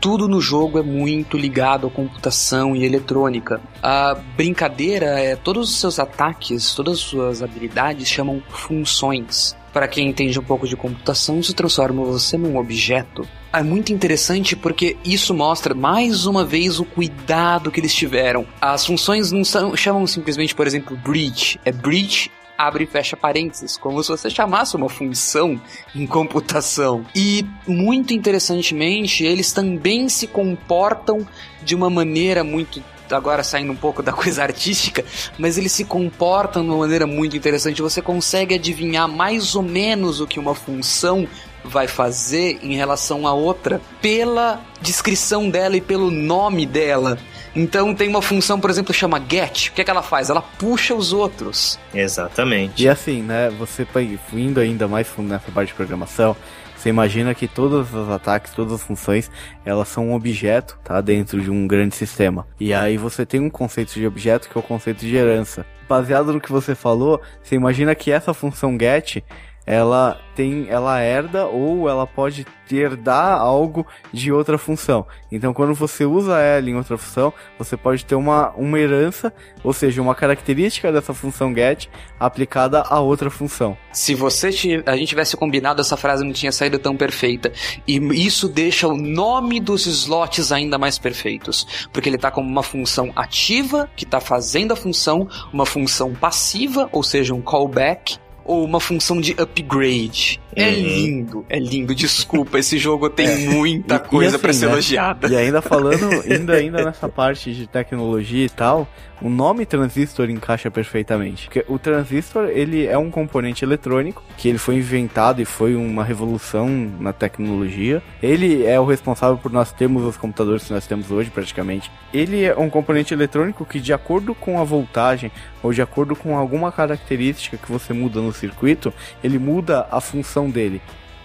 tudo no jogo é muito ligado à computação e eletrônica. A brincadeira é todos os seus ataques, todas as suas habilidades chamam funções. Para quem entende um pouco de computação, isso transforma você num objeto. É muito interessante porque isso mostra mais uma vez o cuidado que eles tiveram. As funções não são, chamam simplesmente, por exemplo, bridge. É bridge abre e fecha parênteses, como se você chamasse uma função em computação. E, muito interessantemente, eles também se comportam de uma maneira muito agora saindo um pouco da coisa artística, mas eles se comportam de uma maneira muito interessante. Você consegue adivinhar mais ou menos o que uma função vai fazer em relação a outra pela descrição dela e pelo nome dela. Então tem uma função, por exemplo, chama get. O que, é que ela faz? Ela puxa os outros. Exatamente. E assim, né, você indo ainda mais fundo nessa parte de programação, você imagina que todos os ataques, todas as funções, elas são um objeto, tá? Dentro de um grande sistema. E aí você tem um conceito de objeto que é o conceito de herança. Baseado no que você falou, você imagina que essa função get, ela tem, ela herda ou ela pode herdar algo de outra função. Então, quando você usa ela em outra função, você pode ter uma, uma herança, ou seja, uma característica dessa função get aplicada a outra função. Se você a gente tivesse combinado, essa frase não tinha saído tão perfeita. E isso deixa o nome dos slots ainda mais perfeitos, porque ele está como uma função ativa que está fazendo a função, uma função passiva, ou seja, um callback ou uma função de upgrade. É uhum. lindo, é lindo. Desculpa, esse jogo tem é. muita coisa assim, para ser né? elogiada. E ainda falando, ainda, ainda nessa parte de tecnologia e tal, o nome transistor encaixa perfeitamente. Porque o transistor, ele é um componente eletrônico que ele foi inventado e foi uma revolução na tecnologia. Ele é o responsável por nós termos os computadores que nós temos hoje, praticamente. Ele é um componente eletrônico que, de acordo com a voltagem ou de acordo com alguma característica que você muda no circuito, ele muda a função dele.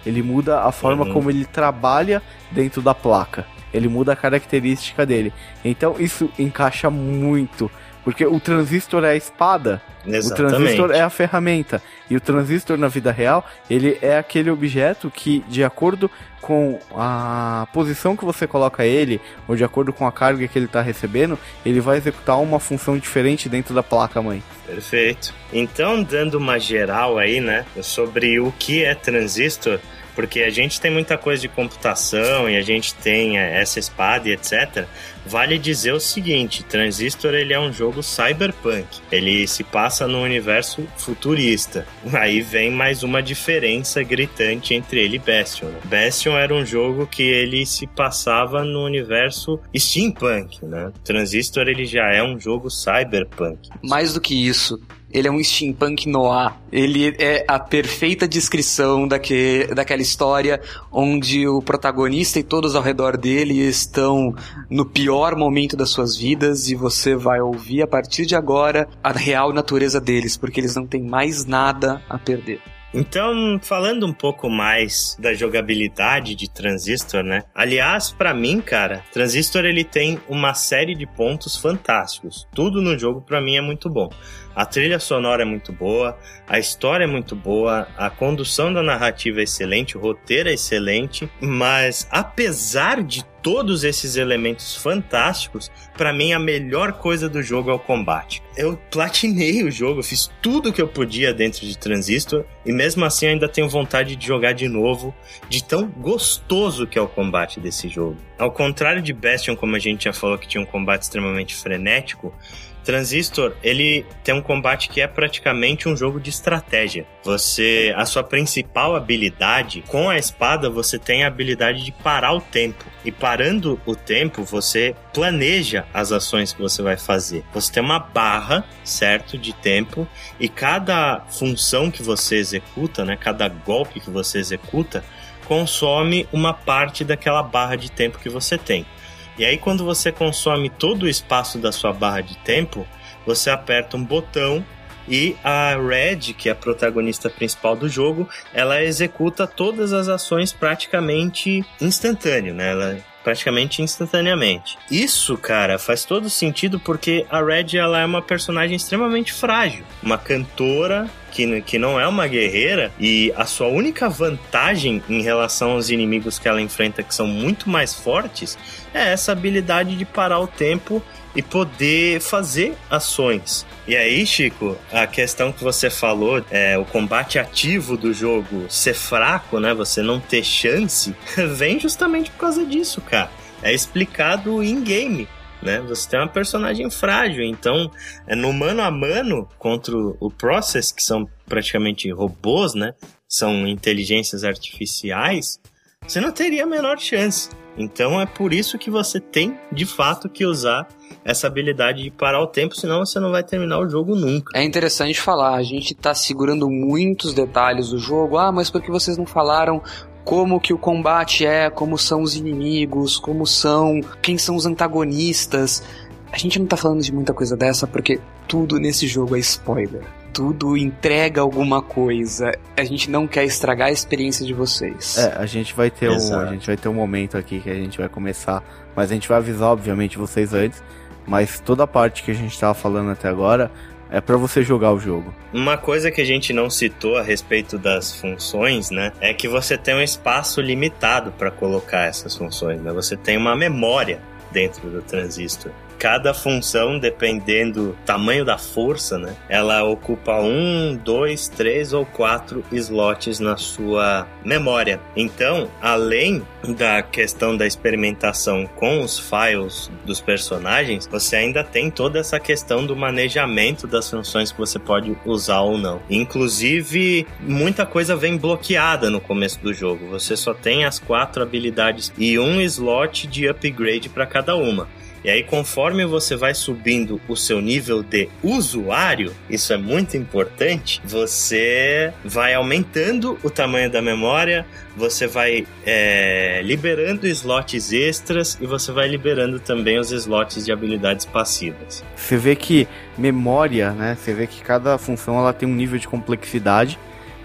Ele muda a forma uhum. como ele trabalha dentro da placa. Ele muda a característica dele. Então isso encaixa muito porque o transistor é a espada, Exatamente. o transistor é a ferramenta. E o transistor na vida real, ele é aquele objeto que, de acordo com a posição que você coloca ele, ou de acordo com a carga que ele está recebendo, ele vai executar uma função diferente dentro da placa mãe. Perfeito. Então, dando uma geral aí, né, sobre o que é transistor, porque a gente tem muita coisa de computação e a gente tem é, essa espada e etc. Vale dizer o seguinte, Transistor ele é um jogo cyberpunk. Ele se passa no universo futurista. Aí vem mais uma diferença gritante entre ele e Bastion. Bastion era um jogo que ele se passava no universo steampunk, né? Transistor ele já é um jogo cyberpunk. Mais do que isso, ele é um steampunk noir. Ele é a perfeita descrição daque, daquela história onde o protagonista e todos ao redor dele estão no pior momento das suas vidas e você vai ouvir a partir de agora a real natureza deles, porque eles não têm mais nada a perder. Então, falando um pouco mais da jogabilidade de Transistor, né? Aliás, para mim, cara, Transistor ele tem uma série de pontos fantásticos. Tudo no jogo para mim é muito bom. A trilha sonora é muito boa, a história é muito boa, a condução da narrativa é excelente, o roteiro é excelente, mas apesar de todos esses elementos fantásticos, para mim a melhor coisa do jogo é o combate. Eu platinei o jogo, fiz tudo que eu podia dentro de Transistor e mesmo assim ainda tenho vontade de jogar de novo, de tão gostoso que é o combate desse jogo. Ao contrário de Bastion, como a gente já falou que tinha um combate extremamente frenético, Transistor, ele tem um combate que é praticamente um jogo de estratégia. Você, a sua principal habilidade, com a espada, você tem a habilidade de parar o tempo. E parando o tempo, você planeja as ações que você vai fazer. Você tem uma barra, certo, de tempo, e cada função que você executa, né, cada golpe que você executa, consome uma parte daquela barra de tempo que você tem. E aí, quando você consome todo o espaço da sua barra de tempo, você aperta um botão E a Red, que é a protagonista principal do jogo, ela executa todas as ações praticamente instantâneo, né? Ela praticamente instantaneamente. Isso, cara, faz todo sentido porque a Red ela é uma personagem extremamente frágil, uma cantora que, que não é uma guerreira e a sua única vantagem em relação aos inimigos que ela enfrenta, que são muito mais fortes, é essa habilidade de parar o tempo e poder fazer ações. E aí, Chico, a questão que você falou, é o combate ativo do jogo ser fraco, né? Você não ter chance, vem justamente por causa disso, cara. É explicado em game. Né? Você tem uma personagem frágil, então é no mano a mano contra o Process, que são praticamente robôs, né? São inteligências artificiais, você não teria a menor chance. Então é por isso que você tem de fato que usar essa habilidade de parar o tempo, senão você não vai terminar o jogo nunca. É interessante falar, a gente tá segurando muitos detalhes do jogo. Ah, mas por que vocês não falaram como que o combate é, como são os inimigos, como são, quem são os antagonistas? A gente não tá falando de muita coisa dessa porque tudo nesse jogo é spoiler tudo entrega alguma coisa. A gente não quer estragar a experiência de vocês. É, a gente vai ter um, a gente vai ter um momento aqui que a gente vai começar, mas a gente vai avisar obviamente vocês antes, mas toda a parte que a gente tava falando até agora é para você jogar o jogo. Uma coisa que a gente não citou a respeito das funções, né, é que você tem um espaço limitado para colocar essas funções, né? Você tem uma memória dentro do transistor cada função, dependendo do tamanho da força, né? Ela ocupa um, dois, três ou quatro slots na sua memória. Então, além da questão da experimentação com os files dos personagens, você ainda tem toda essa questão do manejamento das funções que você pode usar ou não. Inclusive, muita coisa vem bloqueada no começo do jogo. Você só tem as quatro habilidades e um slot de upgrade para cada uma. E aí, conforme você vai subindo o seu nível de usuário, isso é muito importante, você vai aumentando o tamanho da memória, você vai é, liberando slots extras e você vai liberando também os slots de habilidades passivas. Você vê que memória, né? Você vê que cada função ela tem um nível de complexidade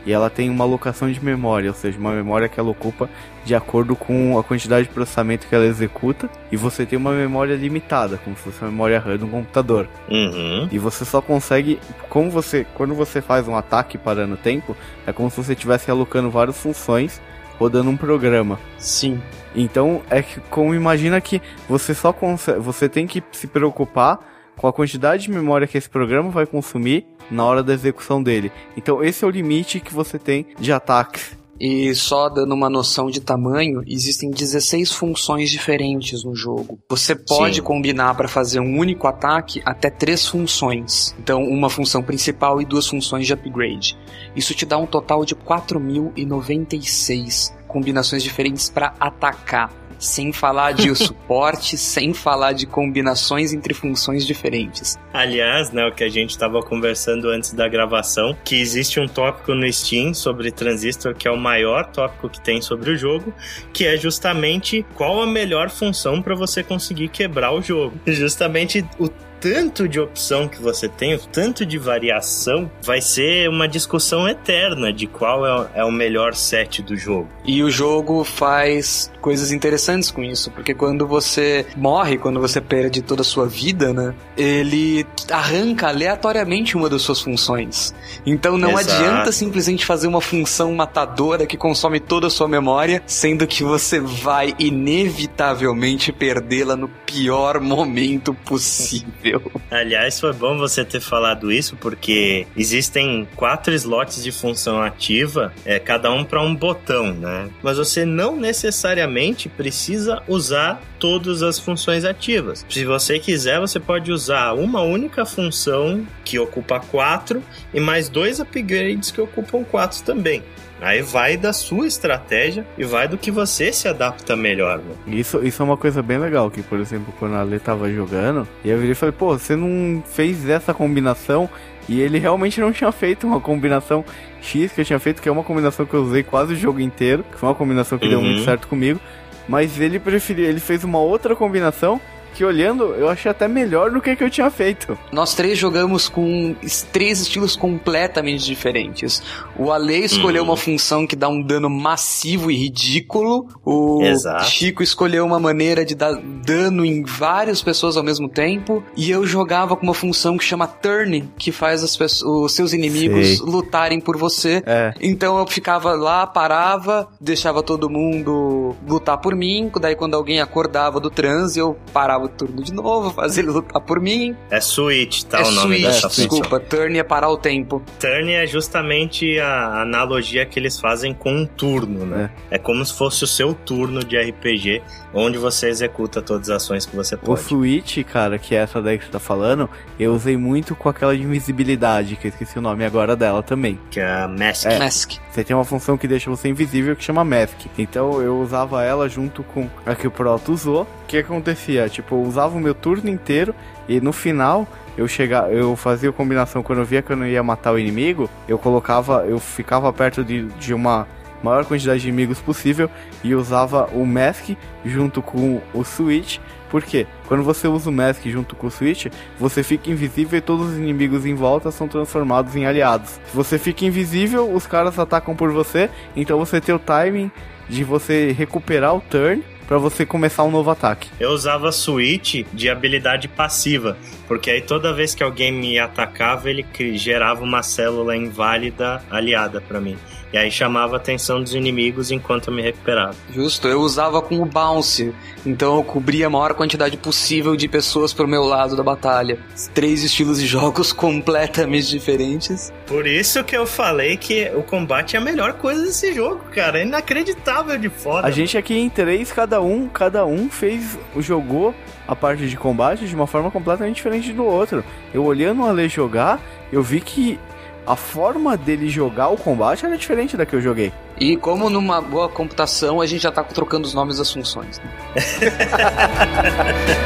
e ela tem uma alocação de memória, ou seja, uma memória que ela ocupa de acordo com a quantidade de processamento que ela executa, e você tem uma memória limitada, como se fosse uma memória RAM de um computador. Uhum. E você só consegue, como você, quando você faz um ataque parando o tempo, é como se você estivesse alocando várias funções rodando um programa. Sim. Então é que como imagina que você só consegue, você tem que se preocupar com a quantidade de memória que esse programa vai consumir na hora da execução dele. Então esse é o limite que você tem de ataques. E só dando uma noção de tamanho, existem 16 funções diferentes no jogo. Você pode Sim. combinar para fazer um único ataque até três funções. Então, uma função principal e duas funções de upgrade. Isso te dá um total de 4.096 combinações diferentes para atacar sem falar de suporte, sem falar de combinações entre funções diferentes. Aliás, né, o que a gente estava conversando antes da gravação, que existe um tópico no Steam sobre Transistor que é o maior tópico que tem sobre o jogo, que é justamente qual a melhor função para você conseguir quebrar o jogo. Justamente o tanto de opção que você tem, o tanto de variação, vai ser uma discussão eterna de qual é, é o melhor set do jogo. E o jogo faz coisas interessantes com isso, porque quando você morre, quando você perde toda a sua vida, né, ele arranca aleatoriamente uma das suas funções. Então não Exato. adianta simplesmente fazer uma função matadora que consome toda a sua memória, sendo que você vai inevitavelmente perdê-la no pior momento possível. Aliás, foi bom você ter falado isso, porque existem quatro slots de função ativa, é, cada um para um botão, né? Mas você não necessariamente precisa usar todas as funções ativas. Se você quiser, você pode usar uma única função que ocupa quatro e mais dois upgrades que ocupam quatro também. Aí vai da sua estratégia e vai do que você se adapta melhor. Né? Isso, isso é uma coisa bem legal, que por exemplo, quando a Lê tava jogando, e eu virei e falei, pô, você não fez essa combinação e ele realmente não tinha feito uma combinação X que eu tinha feito, que é uma combinação que eu usei quase o jogo inteiro, que foi uma combinação que uhum. deu muito uhum. certo comigo. Mas ele preferiu, ele fez uma outra combinação que olhando eu achei até melhor do que, que eu tinha feito. Nós três jogamos com três estilos completamente diferentes. O Ale escolheu hum. uma função que dá um dano massivo e ridículo. O Exato. Chico escolheu uma maneira de dar dano em várias pessoas ao mesmo tempo. E eu jogava com uma função que chama Turn, que faz pessoas, os seus inimigos Sei. lutarem por você. É. Então eu ficava lá, parava, deixava todo mundo lutar por mim. Daí quando alguém acordava do transe, eu parava o turno de novo, fazia ele lutar por mim. É Switch, tá é o nome switch, dessa Desculpa, Turn é parar o tempo. Turn é justamente a analogia que eles fazem com um turno, né? É, é como se fosse o seu turno de RPG, onde você executa todas as ações que você pode. O Switch, cara, que é essa daí que você tá falando, eu usei muito com aquela de invisibilidade, que eu esqueci o nome agora dela também. Que é a Mask. É, Mask. Você tem uma função que deixa você invisível que chama Mask. Então eu usava ela junto com a que o Proto usou. O que acontecia? Tipo, eu usava o meu turno inteiro e no final eu chegava, eu fazia a combinação quando eu via que eu não ia matar o inimigo, eu colocava, eu ficava perto de, de uma maior quantidade de inimigos possível e usava o Mask junto com o Switch. Porque quando você usa o Mask junto com o Switch, você fica invisível e todos os inimigos em volta são transformados em aliados. Se você fica invisível, os caras atacam por você, então você tem o timing de você recuperar o turn para você começar um novo ataque. Eu usava Switch de habilidade passiva, porque aí toda vez que alguém me atacava, ele gerava uma célula inválida aliada para mim. E aí chamava a atenção dos inimigos enquanto eu me recuperava. Justo, eu usava com o bounce. Então eu cobria a maior quantidade possível de pessoas pro meu lado da batalha. Três estilos de jogos completamente diferentes. Por isso que eu falei que o combate é a melhor coisa desse jogo, cara. É inacreditável de foda. A gente aqui em três, cada um, cada um fez, jogou a parte de combate de uma forma completamente diferente do outro. Eu olhando o Ale jogar, eu vi que a forma dele jogar o combate era diferente da que eu joguei. E como numa boa computação, a gente já tá trocando os nomes das funções. Né?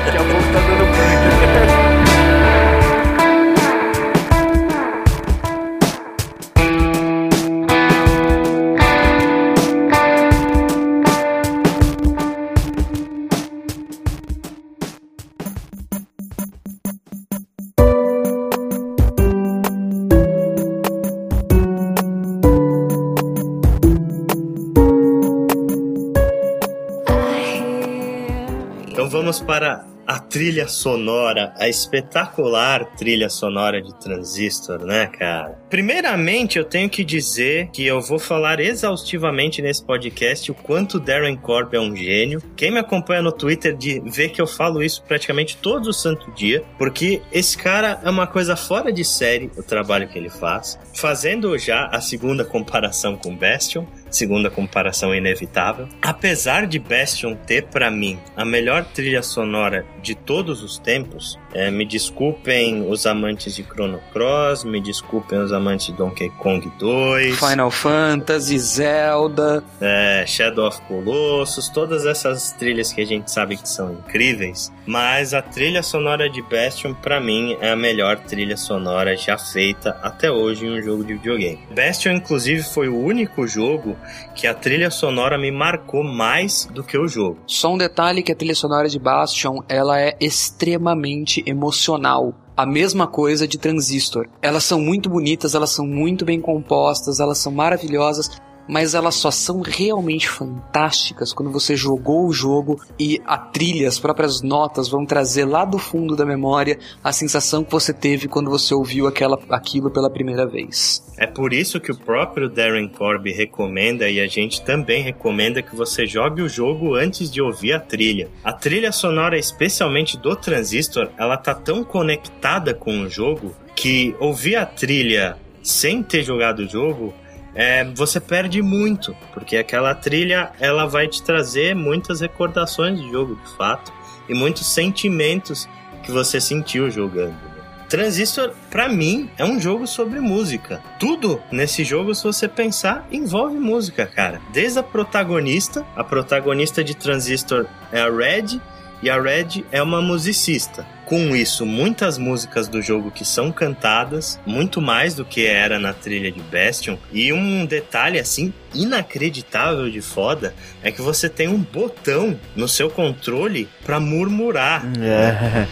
Daqui a pouco tá dando vamos para a trilha sonora, a espetacular trilha sonora de Transistor, né, cara? Primeiramente, eu tenho que dizer que eu vou falar exaustivamente nesse podcast o quanto Darren Corb é um gênio. Quem me acompanha no Twitter de vê que eu falo isso praticamente todo santo dia, porque esse cara é uma coisa fora de série o trabalho que ele faz. Fazendo já a segunda comparação com Bastion, segunda comparação inevitável. Apesar de Bastion ter para mim a melhor trilha sonora de todos os tempos, é, me desculpem os amantes de Chrono Cross, me desculpem os amantes de Donkey Kong 2, Final Fantasy, Zelda, é, Shadow of Colossus, todas essas trilhas que a gente sabe que são incríveis, mas a trilha sonora de Bastion para mim é a melhor trilha sonora já feita até hoje em um jogo de videogame. Bastion inclusive foi o único jogo que a trilha sonora me marcou mais do que o jogo. Só um detalhe que a trilha sonora de Bastion, ela é extremamente emocional. A mesma coisa de Transistor. Elas são muito bonitas, elas são muito bem compostas, elas são maravilhosas, mas elas só são realmente fantásticas quando você jogou o jogo e a trilha, as próprias notas vão trazer lá do fundo da memória a sensação que você teve quando você ouviu aquela, aquilo pela primeira vez. É por isso que o próprio Darren Corby recomenda e a gente também recomenda que você jogue o jogo antes de ouvir a trilha. A trilha sonora, especialmente do Transistor, ela tá tão conectada com o jogo que ouvir a trilha sem ter jogado o jogo é, você perde muito, porque aquela trilha ela vai te trazer muitas recordações de jogo de fato e muitos sentimentos que você sentiu jogando. Né? Transistor, para mim, é um jogo sobre música. Tudo nesse jogo, se você pensar, envolve música, cara. Desde a protagonista, a protagonista de Transistor é a Red, e a Red é uma musicista. Com isso muitas músicas do jogo que são cantadas, muito mais do que era na trilha de Bastion. E um detalhe assim inacreditável de foda é que você tem um botão no seu controle para murmurar. É.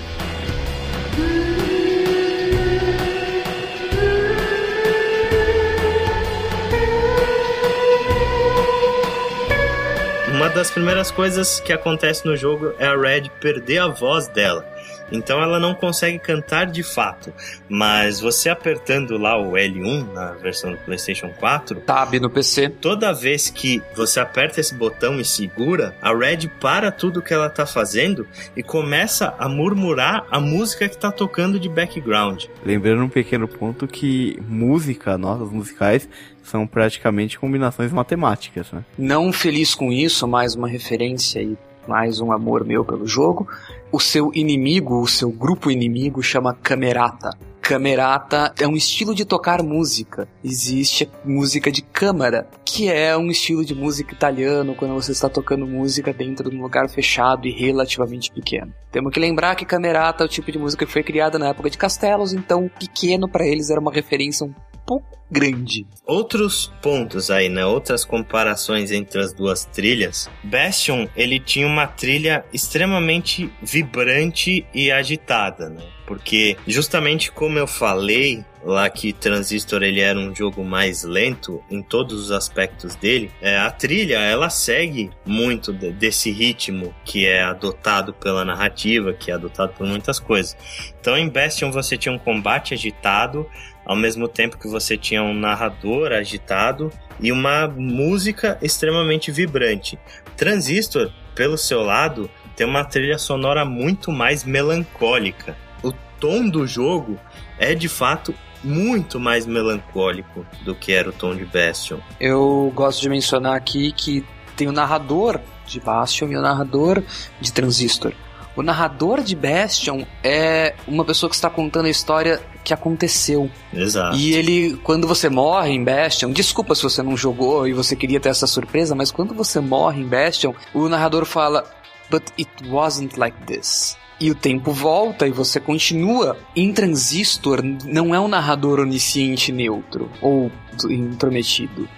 Uma das primeiras coisas que acontece no jogo é a Red perder a voz dela. Então ela não consegue cantar de fato. Mas você apertando lá o L1 na versão do PlayStation 4, Tab no PC. toda vez que você aperta esse botão e segura, a Red para tudo que ela tá fazendo e começa a murmurar a música que tá tocando de background. Lembrando um pequeno ponto que música, notas musicais, são praticamente combinações matemáticas, né? Não feliz com isso, mais uma referência e mais um amor meu pelo jogo. O seu inimigo, o seu grupo inimigo chama Camerata. Camerata é um estilo de tocar música. Existe música de câmara, que é um estilo de música italiano quando você está tocando música dentro de um lugar fechado e relativamente pequeno. Temos que lembrar que Camerata é o tipo de música que foi criada na época de castelos, então pequeno para eles era uma referência um pouco grande. Outros pontos aí, né? Outras comparações entre as duas trilhas. Bastion, ele tinha uma trilha extremamente vibrante e agitada, né? Porque justamente como eu falei lá que Transistor ele era um jogo mais lento em todos os aspectos dele, é, a trilha ela segue muito de- desse ritmo que é adotado pela narrativa, que é adotado por muitas coisas. Então em Bastion você tinha um combate agitado, ao mesmo tempo que você tinha um narrador agitado e uma música extremamente vibrante. Transistor, pelo seu lado, tem uma trilha sonora muito mais melancólica. O tom do jogo é de fato muito mais melancólico do que era o tom de Bastion. Eu gosto de mencionar aqui que tem o narrador de Bastion e o narrador de Transistor. O narrador de Bastion é uma pessoa que está contando a história que aconteceu. Exato. E ele, quando você morre em Bastion, desculpa se você não jogou e você queria ter essa surpresa, mas quando você morre em Bastion, o narrador fala: But it wasn't like this. E o tempo volta e você continua. Em Transistor, não é um narrador onisciente neutro ou intrometido.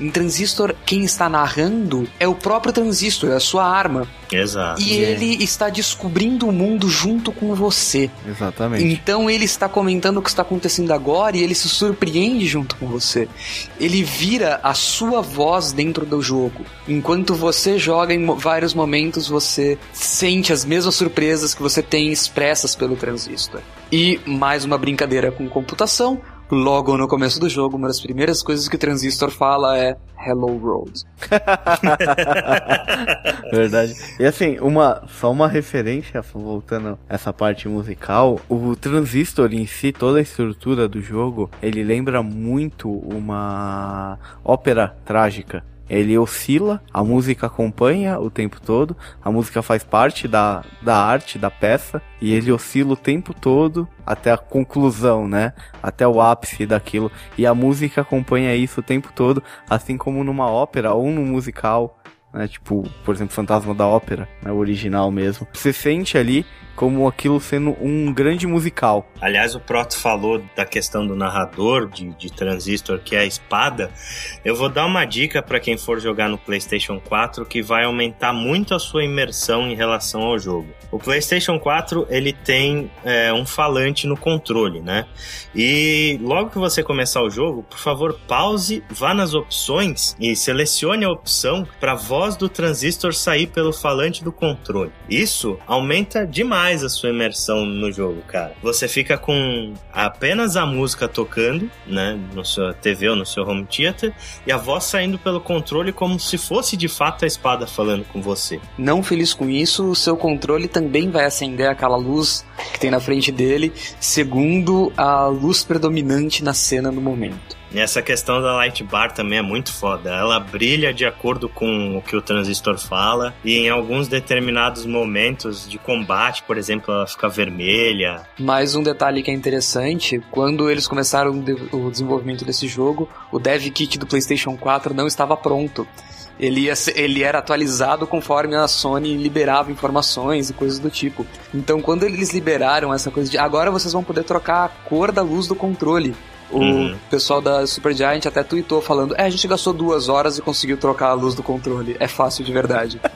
Em Transistor, quem está narrando é o próprio Transistor, é a sua arma. Exato. E ele está descobrindo o mundo junto com você. Exatamente. Então ele está comentando o que está acontecendo agora e ele se surpreende junto com você. Ele vira a sua voz dentro do jogo. Enquanto você joga em vários momentos, você sente as mesmas surpresas que você tem expressas pelo transistor. E mais uma brincadeira com computação. Logo no começo do jogo, uma das primeiras coisas que o transistor fala é Hello World. Verdade. E assim, uma, só uma referência, voltando a essa parte musical, o Transistor em si, toda a estrutura do jogo, ele lembra muito uma ópera trágica. Ele oscila, a música acompanha o tempo todo, a música faz parte da, da arte, da peça, e ele oscila o tempo todo até a conclusão, né? Até o ápice daquilo. E a música acompanha isso o tempo todo, assim como numa ópera ou num musical né? Tipo, por exemplo, Fantasma da Ópera, né? O original mesmo. Você sente ali como aquilo sendo um grande musical. Aliás, o Proto falou da questão do narrador de, de Transistor, que é a espada. Eu vou dar uma dica para quem for jogar no PlayStation 4 que vai aumentar muito a sua imersão em relação ao jogo. O PlayStation 4 ele tem é, um falante no controle, né? E logo que você começar o jogo, por favor, pause, vá nas opções e selecione a opção para a voz do transistor sair pelo falante do controle. Isso aumenta demais a sua imersão no jogo, cara. Você fica com apenas a música tocando, né, no seu TV ou no seu home theater, e a voz saindo pelo controle como se fosse de fato a espada falando com você. Não feliz com isso, o seu controle também vai acender aquela luz que tem na frente dele, segundo a luz predominante na cena no momento. E essa questão da light bar também é muito foda. Ela brilha de acordo com o que o transistor fala, e em alguns determinados momentos de combate, por exemplo, ela fica vermelha. Mais um detalhe que é interessante, quando eles começaram o desenvolvimento desse jogo, o dev kit do PlayStation 4 não estava pronto. Ele, ia ser, ele era atualizado conforme a Sony liberava informações e coisas do tipo. Então, quando eles liberaram essa coisa de agora vocês vão poder trocar a cor da luz do controle. O uhum. pessoal da Supergiant até tweetou falando: É, a gente gastou duas horas e conseguiu trocar a luz do controle. É fácil de verdade.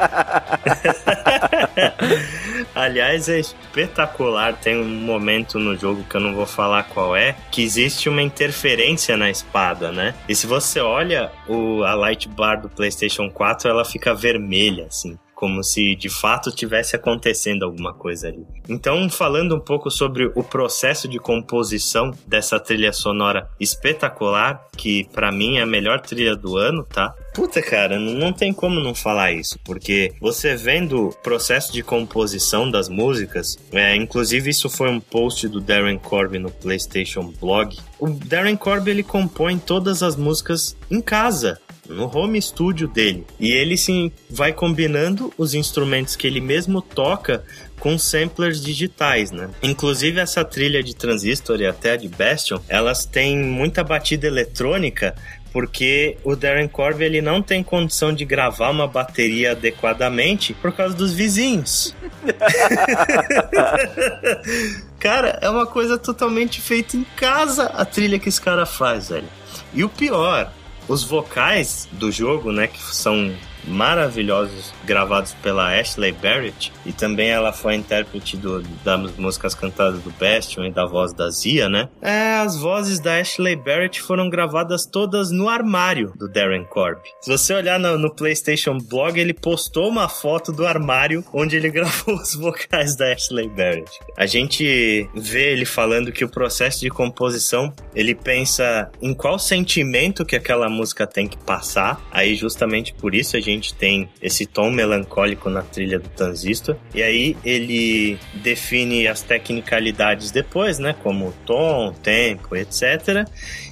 Aliás, é espetacular. Tem um momento no jogo que eu não vou falar qual é, que existe uma interferência na espada, né? E se você olha o, a light bar do PlayStation 4, ela fica vermelha, assim como se de fato tivesse acontecendo alguma coisa ali. Então, falando um pouco sobre o processo de composição dessa trilha sonora espetacular, que para mim é a melhor trilha do ano, tá? Puta, cara, não tem como não falar isso, porque você vendo o processo de composição das músicas, é, inclusive isso foi um post do Darren Corby no PlayStation Blog. O Darren Corby ele compõe todas as músicas em casa no home studio dele. E ele sim vai combinando os instrumentos que ele mesmo toca com samplers digitais, né? Inclusive essa trilha de Transistor e até de Bastion, elas têm muita batida eletrônica porque o Darren Corby ele não tem condição de gravar uma bateria adequadamente por causa dos vizinhos. cara, é uma coisa totalmente feita em casa a trilha que esse cara faz, velho. E o pior, os vocais do jogo, né, que são maravilhosos gravados pela Ashley Barrett e também ela foi intérprete do, das músicas cantadas do Bastion e da voz da Zia, né? É, as vozes da Ashley Barrett foram gravadas todas no armário do Darren Corb. Se você olhar no, no PlayStation Blog, ele postou uma foto do armário onde ele gravou os vocais da Ashley Barrett. A gente vê ele falando que o processo de composição, ele pensa em qual sentimento que aquela música tem que passar. Aí justamente por isso a gente gente tem esse tom melancólico na trilha do Transistor. E aí ele define as tecnicalidades depois, né? Como tom, tempo, etc.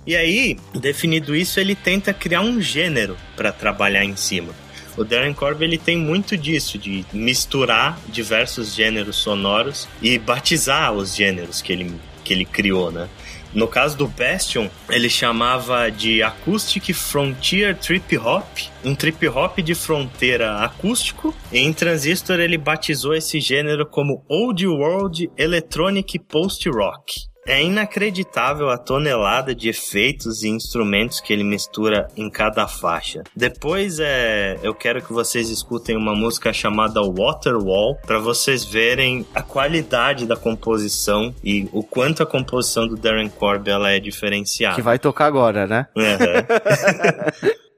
E aí, definido isso, ele tenta criar um gênero para trabalhar em cima. O Darren Corb ele tem muito disso, de misturar diversos gêneros sonoros e batizar os gêneros que ele, que ele criou, né? No caso do Bastion, ele chamava de Acoustic Frontier Trip Hop, um trip hop de fronteira acústico. E em Transistor ele batizou esse gênero como Old World Electronic Post Rock. É inacreditável a tonelada de efeitos e instrumentos que ele mistura em cada faixa. Depois é, eu quero que vocês escutem uma música chamada Waterwall para vocês verem a qualidade da composição e o quanto a composição do Darren Corb ela é diferenciada. Que vai tocar agora, né? Uhum.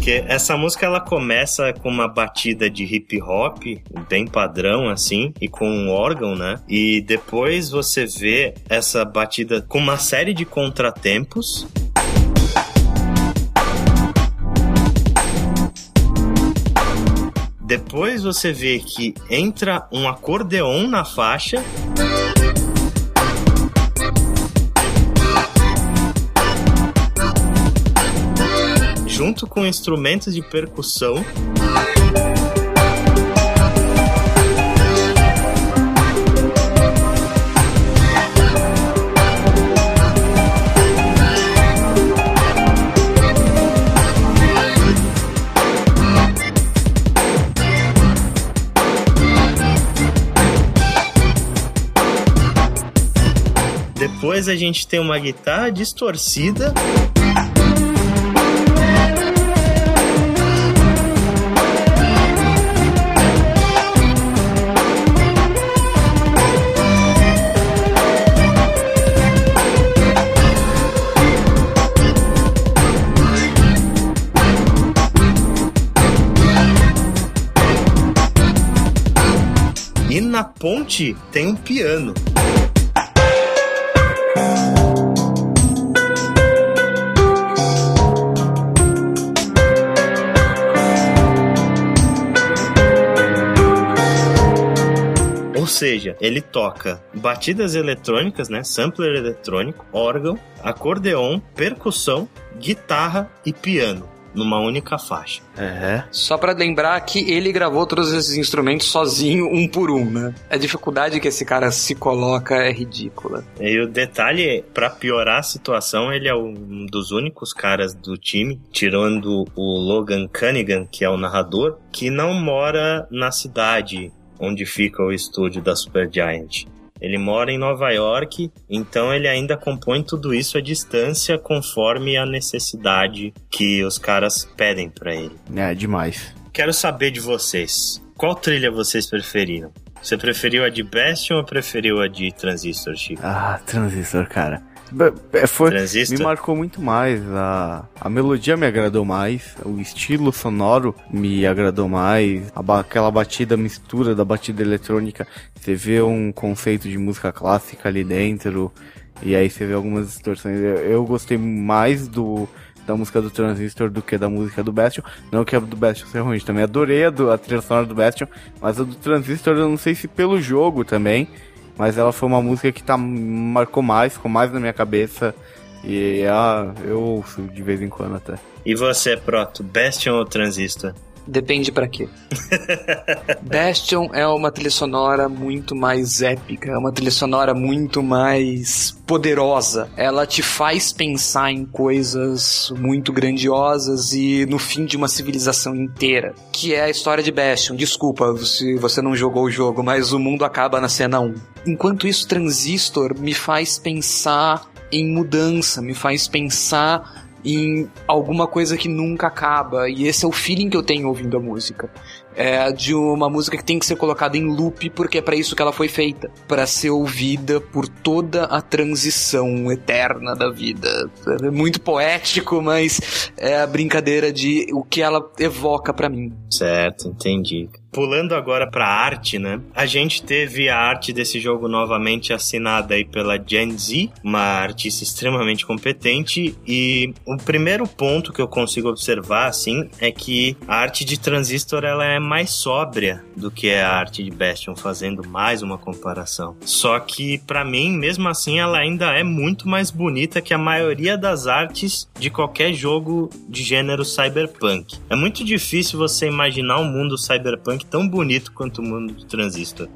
Porque essa música ela começa com uma batida de hip hop, bem padrão assim, e com um órgão, né? E depois você vê essa batida com uma série de contratempos. Depois você vê que entra um acordeon na faixa. Junto com instrumentos de percussão. Depois a gente tem uma guitarra distorcida. Ponte tem um piano. Ou seja, ele toca batidas eletrônicas, né, sampler eletrônico, órgão, acordeon, percussão, guitarra e piano. Numa única faixa. É. Só pra lembrar que ele gravou todos esses instrumentos sozinho, um por um, né? A dificuldade que esse cara se coloca é ridícula. E o detalhe, pra piorar a situação, ele é um dos únicos caras do time, tirando o Logan Cunningham, que é o narrador, que não mora na cidade onde fica o estúdio da Supergiant. Ele mora em Nova York, então ele ainda compõe tudo isso à distância conforme a necessidade que os caras pedem para ele. É, demais. Quero saber de vocês. Qual trilha vocês preferiram? Você preferiu a de Bastion ou preferiu a de Transistor, Chico? Ah, Transistor, cara. É, Foi, Transistor? me marcou muito mais. A, a melodia me agradou mais. O estilo sonoro me agradou mais. A aquela batida, mistura da batida eletrônica. Você vê um conceito de música clássica ali dentro. E aí você vê algumas distorções. Eu, eu gostei mais do da música do Transistor do que da música do Bastion. Não que a do Bastion seja ruim, também adorei a, do, a trilha sonora do Bastion, mas a do Transistor eu não sei se pelo jogo também, mas ela foi uma música que tá, marcou mais, ficou mais na minha cabeça. E ah, eu ouço de vez em quando até. E você, Proto, Bastion ou Transistor? Depende pra quê. Bastion é uma trilha sonora muito mais épica, é uma trilha sonora muito mais poderosa. Ela te faz pensar em coisas muito grandiosas e no fim de uma civilização inteira, que é a história de Bastion. Desculpa se você não jogou o jogo, mas o mundo acaba na cena 1. Enquanto isso, Transistor me faz pensar em mudança, me faz pensar em alguma coisa que nunca acaba. E esse é o feeling que eu tenho ouvindo a música. É de uma música que tem que ser colocada em loop porque é para isso que ela foi feita, para ser ouvida por toda a transição eterna da vida. É muito poético, mas é a brincadeira de o que ela evoca para mim. Certo, entendi. Pulando agora pra arte, né? A gente teve a arte desse jogo novamente assinada aí pela Gen Z, uma artista extremamente competente. E o primeiro ponto que eu consigo observar, assim, é que a arte de Transistor ela é mais sóbria do que a arte de Bastion, fazendo mais uma comparação. Só que, pra mim, mesmo assim, ela ainda é muito mais bonita que a maioria das artes de qualquer jogo de gênero cyberpunk. É muito difícil você imaginar um mundo cyberpunk tão bonito quanto o mundo de Transistor.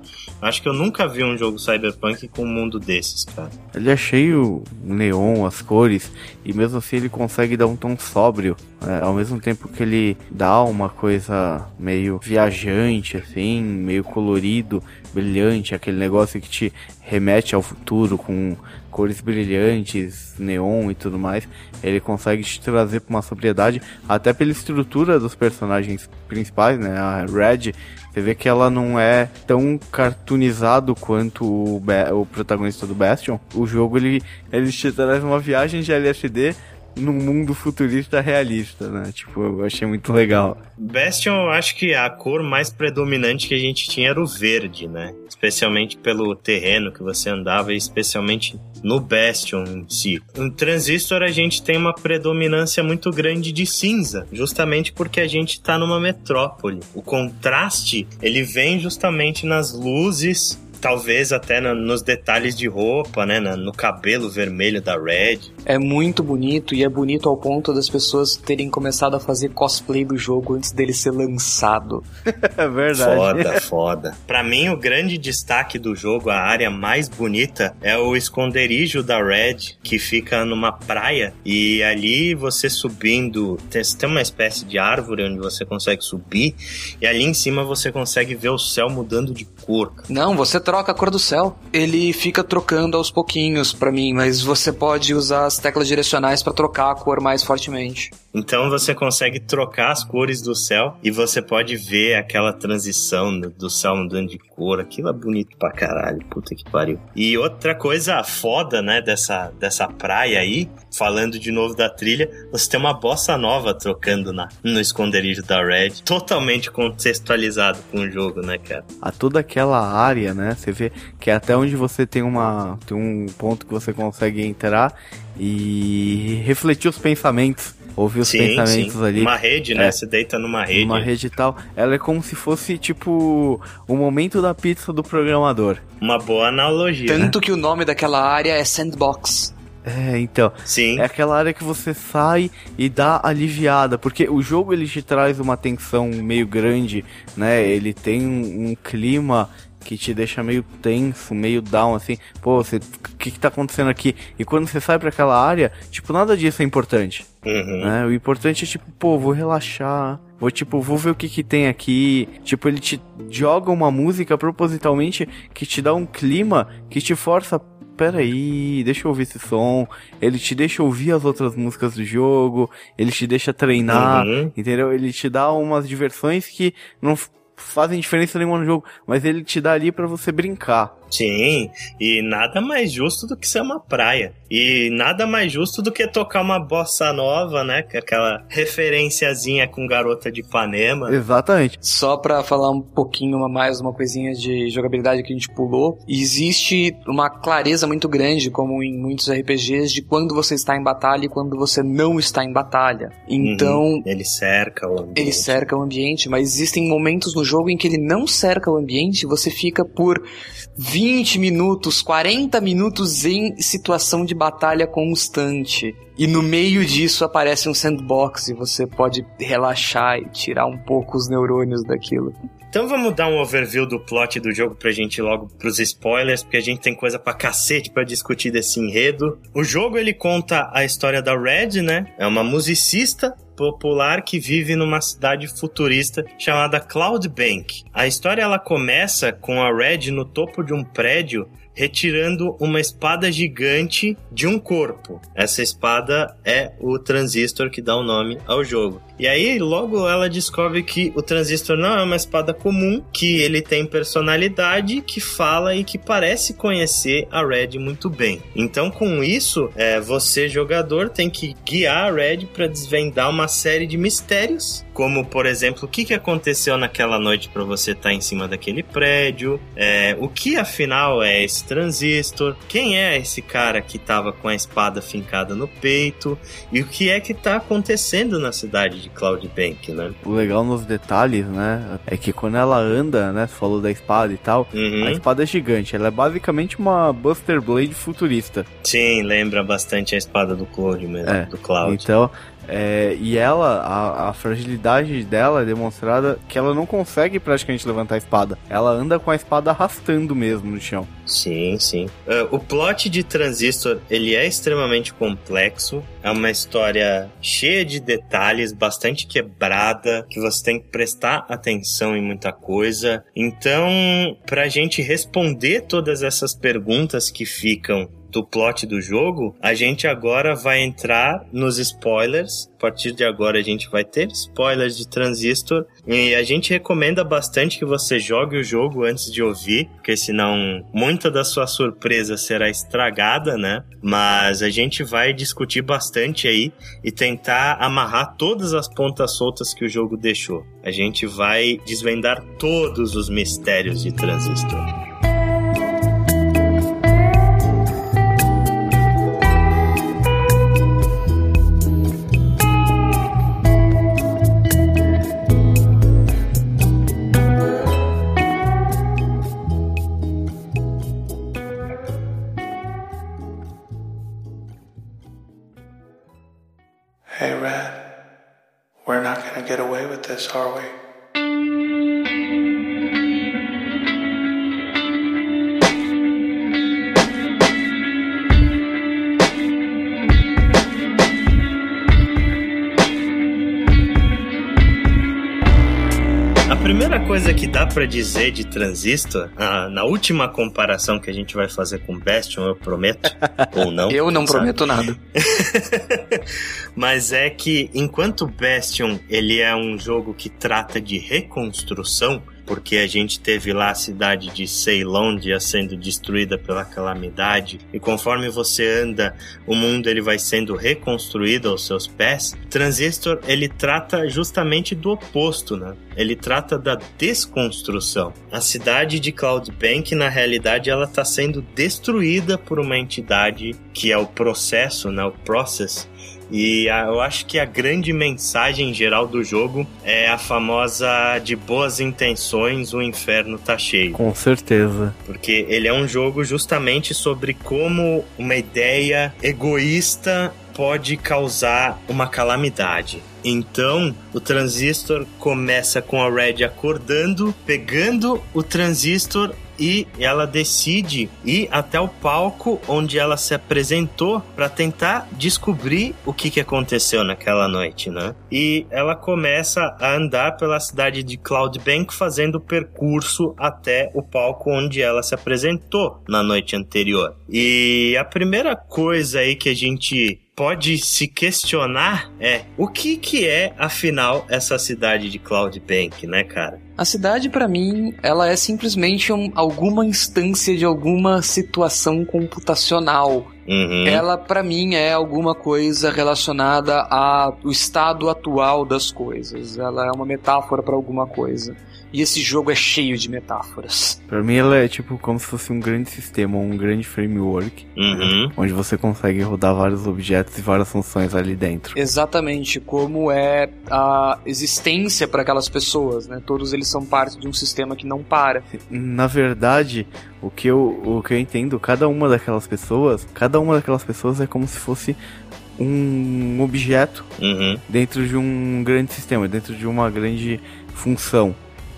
Acho que eu nunca vi um jogo cyberpunk com um mundo desses, cara. Ele é cheio neon, as cores, e mesmo assim ele consegue dar um tom sóbrio. é, ao mesmo tempo que ele dá uma coisa meio viajante, assim, meio colorido, brilhante, aquele negócio que te remete ao futuro com cores brilhantes, neon e tudo mais. Ele consegue te trazer pra uma sobriedade, até pela estrutura dos personagens principais, né? A Red, você vê que ela não é tão cartoonizado quanto o, o protagonista do Bastion. O jogo ele, ele te traz uma viagem de LSD num mundo futurista realista, né? Tipo, eu achei muito legal. Bastion, eu acho que a cor mais predominante que a gente tinha era o verde, né? Especialmente pelo terreno que você andava e especialmente no Bastion em si. No Transistor a gente tem uma predominância muito grande de cinza, justamente porque a gente tá numa metrópole. O contraste, ele vem justamente nas luzes talvez até na- nos detalhes de roupa, né? na- no cabelo vermelho da Red. É muito bonito e é bonito ao ponto das pessoas terem começado a fazer cosplay do jogo antes dele ser lançado. É verdade. Foda, foda. Pra mim, o grande destaque do jogo, a área mais bonita, é o esconderijo da Red, que fica numa praia. E ali você subindo, tem, tem uma espécie de árvore onde você consegue subir. E ali em cima você consegue ver o céu mudando de cor. Não, você troca a cor do céu. Ele fica trocando aos pouquinhos pra mim, mas você pode usar as teclas direcionais pra trocar a cor mais fortemente. Então você consegue trocar as cores do céu e você pode ver aquela transição do- céu mudando de cor. Aquilo é bonito pra caralho. Puta que pariu. E outra coisa foda, né, dessa, dessa praia aí, falando de novo da trilha, você tem uma bossa nova trocando na, no esconderijo da Red. Totalmente contextualizado com o jogo, né, cara? a toda aquela área, né? Você vê que é até onde você tem uma tem um ponto que você consegue entrar e refletir os pensamentos, ouvir os pensamentos ali. Uma rede, né? É. Você deita numa rede. Uma rede e tal, ela é como se fosse tipo o momento da pizza do programador. Uma boa analogia. né? Tanto que o nome daquela área é Sandbox. É, então. Sim. É aquela área que você sai e dá aliviada, porque o jogo ele te traz uma tensão meio grande, né? Ele tem um, um clima que te deixa meio tenso, meio down, assim, pô, você, o que que tá acontecendo aqui? E quando você sai para aquela área, tipo, nada disso é importante. Uhum. Né? O importante é, tipo, pô, vou relaxar, vou, tipo, vou ver o que que tem aqui. Tipo, ele te joga uma música propositalmente que te dá um clima que te força peraí, deixa eu ouvir esse som. Ele te deixa ouvir as outras músicas do jogo, ele te deixa treinar, Uhum. entendeu? Ele te dá umas diversões que não fazem diferença nenhuma no jogo, mas ele te dá ali pra você brincar. Sim, e nada mais justo do que ser uma praia. E nada mais justo do que tocar uma bossa nova, né? Aquela referenciazinha com garota de Ipanema. Exatamente. Só pra falar um pouquinho a mais, uma coisinha de jogabilidade que a gente pulou, existe uma clareza muito grande, como em muitos RPGs, de quando você está em batalha e quando você não está em batalha. Então, Uhum. Ele cerca o ambiente. ele cerca o ambiente, mas existem momentos no jogo em que ele não cerca o ambiente, e você fica por 20 minutos, 40 minutos em situação de batalha constante. E no meio disso aparece um sandbox e você pode relaxar e tirar um pouco os neurônios daquilo. Então vamos dar um overview do plot do jogo pra gente ir logo pros spoilers, porque a gente tem coisa pra cacete pra discutir desse enredo. O jogo ele conta a história da Red, né? É uma musicista popular que vive numa cidade futurista chamada Cloud Bank. A história ela começa com a Red no topo de um prédio retirando uma espada gigante de um corpo. Essa espada é o transistor que dá o nome ao jogo. E aí, logo ela descobre que o transistor não é uma espada comum, que ele tem personalidade, que fala e que parece conhecer a Red muito bem. Então, com isso, é, você, jogador, tem que guiar a Red para desvendar uma série de mistérios, como, por exemplo, o que, que aconteceu naquela noite para você estar em cima daquele prédio, é, o que afinal é esse transistor, quem é esse cara que estava com a espada fincada no peito, e o que é que está acontecendo na cidade de Cloud Bank, né? O legal nos detalhes, né? É que quando ela anda, né? Você falou da espada e tal. Uhum. A espada é gigante. Ela é basicamente uma Buster Blade futurista. Sim, lembra bastante a espada do Cloud mesmo, É, do Cloud. Então, é, e ela, a, a fragilidade dela é demonstrada que ela não consegue praticamente levantar a espada. Ela anda com a espada arrastando mesmo no chão. Sim, sim. Ah, o plot de Transistor, ele é extremamente complexo. É uma história cheia de detalhes, bastante quebrada, que você tem que prestar atenção em muita coisa. Então, pra gente responder todas essas perguntas que ficam do plot do jogo, a gente agora vai entrar nos spoilers. A partir de agora a gente vai ter spoilers de Transistor e a gente recomenda bastante que você jogue o jogo antes de ouvir, porque senão muita da sua surpresa será estragada, né? Mas a gente vai discutir bastante aí e tentar amarrar todas as pontas soltas que o jogo deixou. A gente vai desvendar todos os mistérios de Transistor. Gonna get away with this, are we? Coisa que dá pra dizer de Transistor, ah, na última comparação que a gente vai fazer com Bastion, eu prometo, ou não. Eu não sabe? prometo nada. Mas é que enquanto Bastion ele é um jogo que trata de reconstrução, porque a gente teve lá a cidade de Ceilândia sendo destruída pela calamidade e conforme você anda, o mundo ele vai sendo reconstruído aos seus pés. Transistor ele trata justamente do oposto, né? Ele trata da desconstrução. A cidade de Cloud Bank, na realidade, ela está sendo destruída por uma entidade que é o processo, né? O process E a, eu acho que a grande mensagem geral do jogo é a famosa de boas intenções, o inferno tá cheio. Com certeza. Porque ele é um jogo justamente sobre como uma ideia egoísta pode causar uma calamidade. Então, o transistor começa com a Red acordando, pegando o transistor e ela decide ir até o palco onde ela se apresentou para tentar descobrir o que, que aconteceu naquela noite, né? E ela começa a andar pela cidade de Cloudbank fazendo o percurso até o palco onde ela se apresentou na noite anterior. E a primeira coisa aí que a gente pode se questionar é o que que é afinal essa cidade de Cloudbank, né, cara? A cidade para mim, ela é simplesmente um, alguma instância de alguma situação computacional. Uhum. Ela para mim é alguma coisa relacionada ao estado atual das coisas. Ela é uma metáfora para alguma coisa. E esse jogo é cheio de metáforas. Pra mim ela é tipo como se fosse um grande sistema, um grande framework, Uhum. onde você consegue rodar vários objetos e várias funções ali dentro. Exatamente, como é a existência para aquelas pessoas, né? Todos eles são parte de um sistema que não para. Na verdade, o que eu, o que eu entendo, cada uma daquelas pessoas, cada uma daquelas pessoas é como se fosse um objeto Uhum. dentro de um grande sistema, dentro de uma grande função.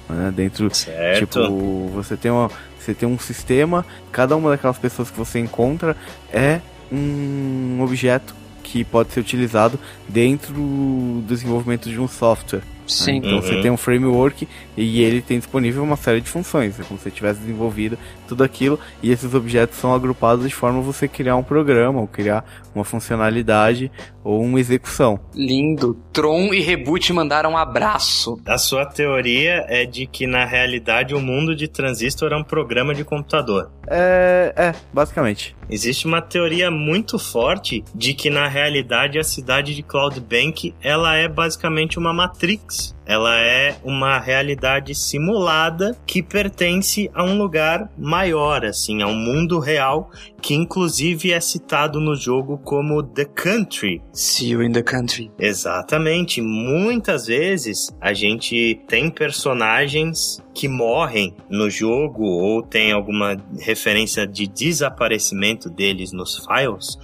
Né? Dentro, Certo. tipo, você tem, uma, você tem um sistema, cada uma daquelas pessoas que você encontra é um objeto que pode ser utilizado dentro do desenvolvimento de um software. Sim. Então você Uhum. tem um framework e ele tem disponível uma série de funções. É como se você tivesse desenvolvido tudo aquilo e esses objetos são agrupados de forma a você criar um programa, ou criar uma funcionalidade ou uma execução. Lindo. Tron e Reboot mandaram um abraço. A sua teoria é de que na realidade o mundo de transistor é um programa de computador. É, é, basicamente. Existe uma teoria muito forte de que na realidade a cidade de Cloudbank ela é basicamente uma matrix. Ela é uma realidade simulada que pertence a um lugar maior, assim, a um mundo real que inclusive é citado no jogo como The Country, See you in the country. Exatamente. Muitas vezes a gente tem personagens que morrem no jogo ou tem alguma referência de desaparecimento deles nos files,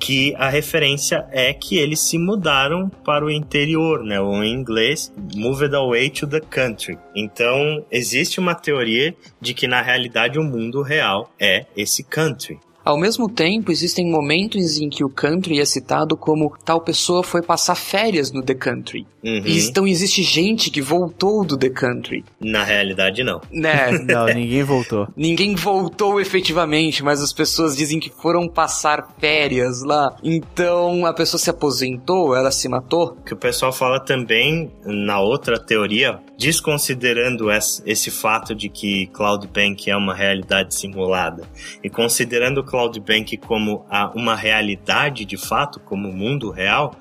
que a referência é que eles se mudaram para o interior, né? Ou em inglês, moved away to the country. Então, existe uma teoria de que na realidade o mundo real é esse country. Ao mesmo tempo, existem momentos em que o country é citado como tal pessoa foi passar férias no The Country. Uhum. E Então existe gente que voltou do The Country. Na realidade, não. Né? Não, ninguém voltou. Ninguém voltou efetivamente, mas as pessoas dizem que foram passar férias lá. Então a pessoa se aposentou, ela se matou. que o pessoal fala também na outra teoria, desconsiderando esse, esse fato de que Cloudbank é uma realidade simulada e considerando Cloudbank como a, uma realidade de fato, como mundo real,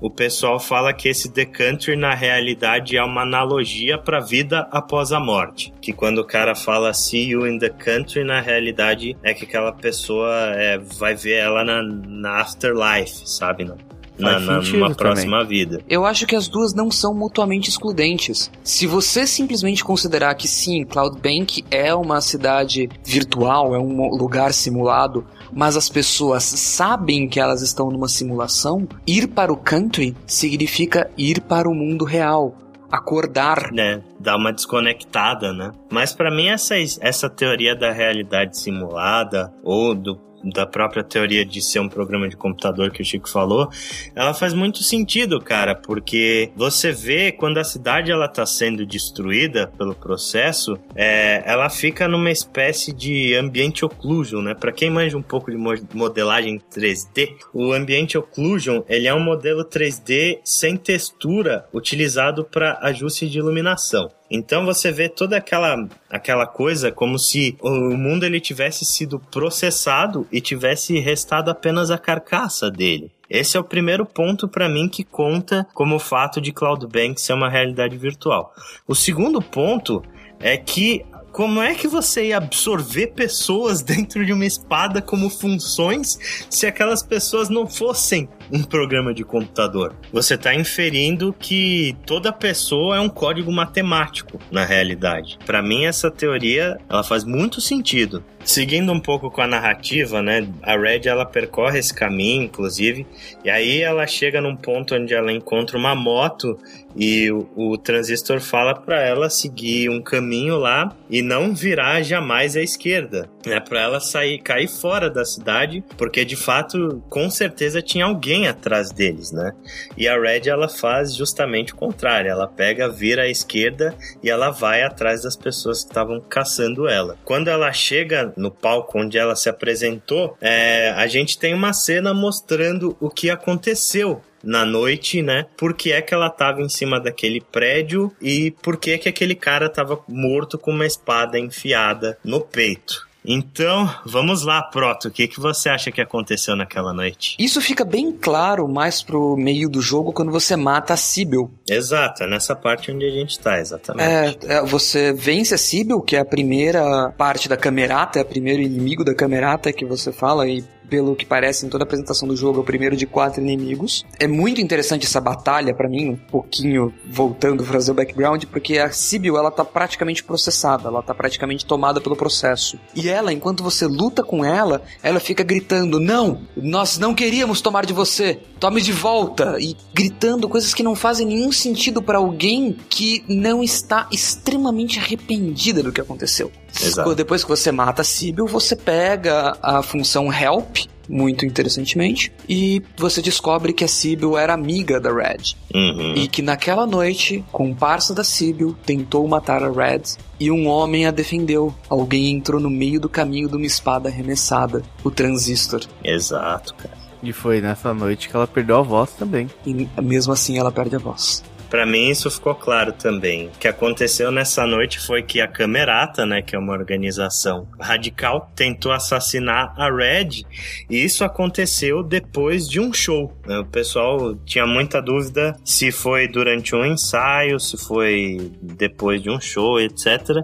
o pessoal fala que esse Country na realidade é uma analogia para a vida após a morte. Que quando o cara fala see you in the country, na realidade é que aquela pessoa é, vai ver ela na, na afterlife, sabe? Na, Faz na- sentido numa também. próxima vida. Eu acho que as duas não são mutuamente excludentes. Se você simplesmente considerar que sim, Cloudbank é uma cidade virtual, é um lugar simulado, mas as pessoas sabem que elas estão numa simulação, ir para o country significa ir para o mundo real. Acordar. né, dá uma desconectada, né? Mas pra mim essa essa teoria da realidade simulada ou do da própria teoria de ser um programa de computador que o Chico falou, ela faz muito sentido, cara, porque você vê quando a cidade ela tá sendo destruída pelo processo, é, ela fica numa espécie de ambiente occlusion, né? Para quem manja um pouco de mo- modelagem 3D, o ambiente occlusion ele é um modelo 3D sem textura utilizado para ajuste de iluminação. Então você vê toda aquela aquela coisa como se o mundo ele tivesse sido processado e tivesse restado apenas a carcaça dele. Esse é o primeiro ponto para mim que conta como o fato de Cloudbank ser uma realidade virtual. O segundo ponto é que como é que você ia absorver pessoas dentro de uma espada como funções se aquelas pessoas não fossem um programa de computador. Você está inferindo que toda pessoa é um código matemático na realidade. Para mim essa teoria ela faz muito sentido. Seguindo um pouco com a narrativa, né? A Red ela percorre esse caminho, inclusive, e aí ela chega num ponto onde ela encontra uma moto e o, o transistor fala para ela seguir um caminho lá e não virar jamais à esquerda, né? Para ela sair, cair fora da cidade, porque de fato, com certeza tinha alguém atrás deles, né? E a Red ela faz justamente o contrário, ela pega, vira à esquerda e ela vai atrás das pessoas que estavam caçando ela. Quando ela chega no palco onde ela se apresentou, é, a gente tem uma cena mostrando o que aconteceu na noite, né? Por que é que ela tava em cima daquele prédio e por que é que aquele cara tava morto com uma espada enfiada no peito. Então, vamos lá, Proto. O que, que você acha que aconteceu naquela noite? Isso fica bem claro mais pro meio do jogo quando você mata a Sibyl. Exato, é nessa parte onde a gente tá, exatamente. É, é, você vence a Sibyl, que é a primeira parte da Camerata, é o primeiro inimigo da Camerata que você fala e pelo que parece em toda a apresentação do jogo, é o primeiro de quatro inimigos. É muito interessante essa batalha para mim, um pouquinho voltando a fazer o background, porque a Sibyl, ela tá praticamente processada, ela tá praticamente tomada pelo processo. E ela, enquanto você luta com ela, ela fica gritando: "Não, nós não queríamos tomar de você. Tome de volta!" e gritando coisas que não fazem nenhum sentido para alguém que não está extremamente arrependida do que aconteceu. Exato. Depois que você mata a Sibyl, você pega a função Help, muito interessantemente, e você descobre que a Sibyl era amiga da Red. Uhum. E que naquela noite, comparsa da Sibyl tentou matar a Red e um homem a defendeu. Alguém entrou no meio do caminho de uma espada arremessada, o Transistor. Exato, cara. E foi nessa noite que ela perdeu a voz também. E mesmo assim ela perde a voz. Para mim isso ficou claro também. O que aconteceu nessa noite foi que a Camerata, né, que é uma organização radical, tentou assassinar a Red, e isso aconteceu depois de um show. né? O pessoal tinha muita dúvida se foi durante um ensaio, se foi depois de um show, etc.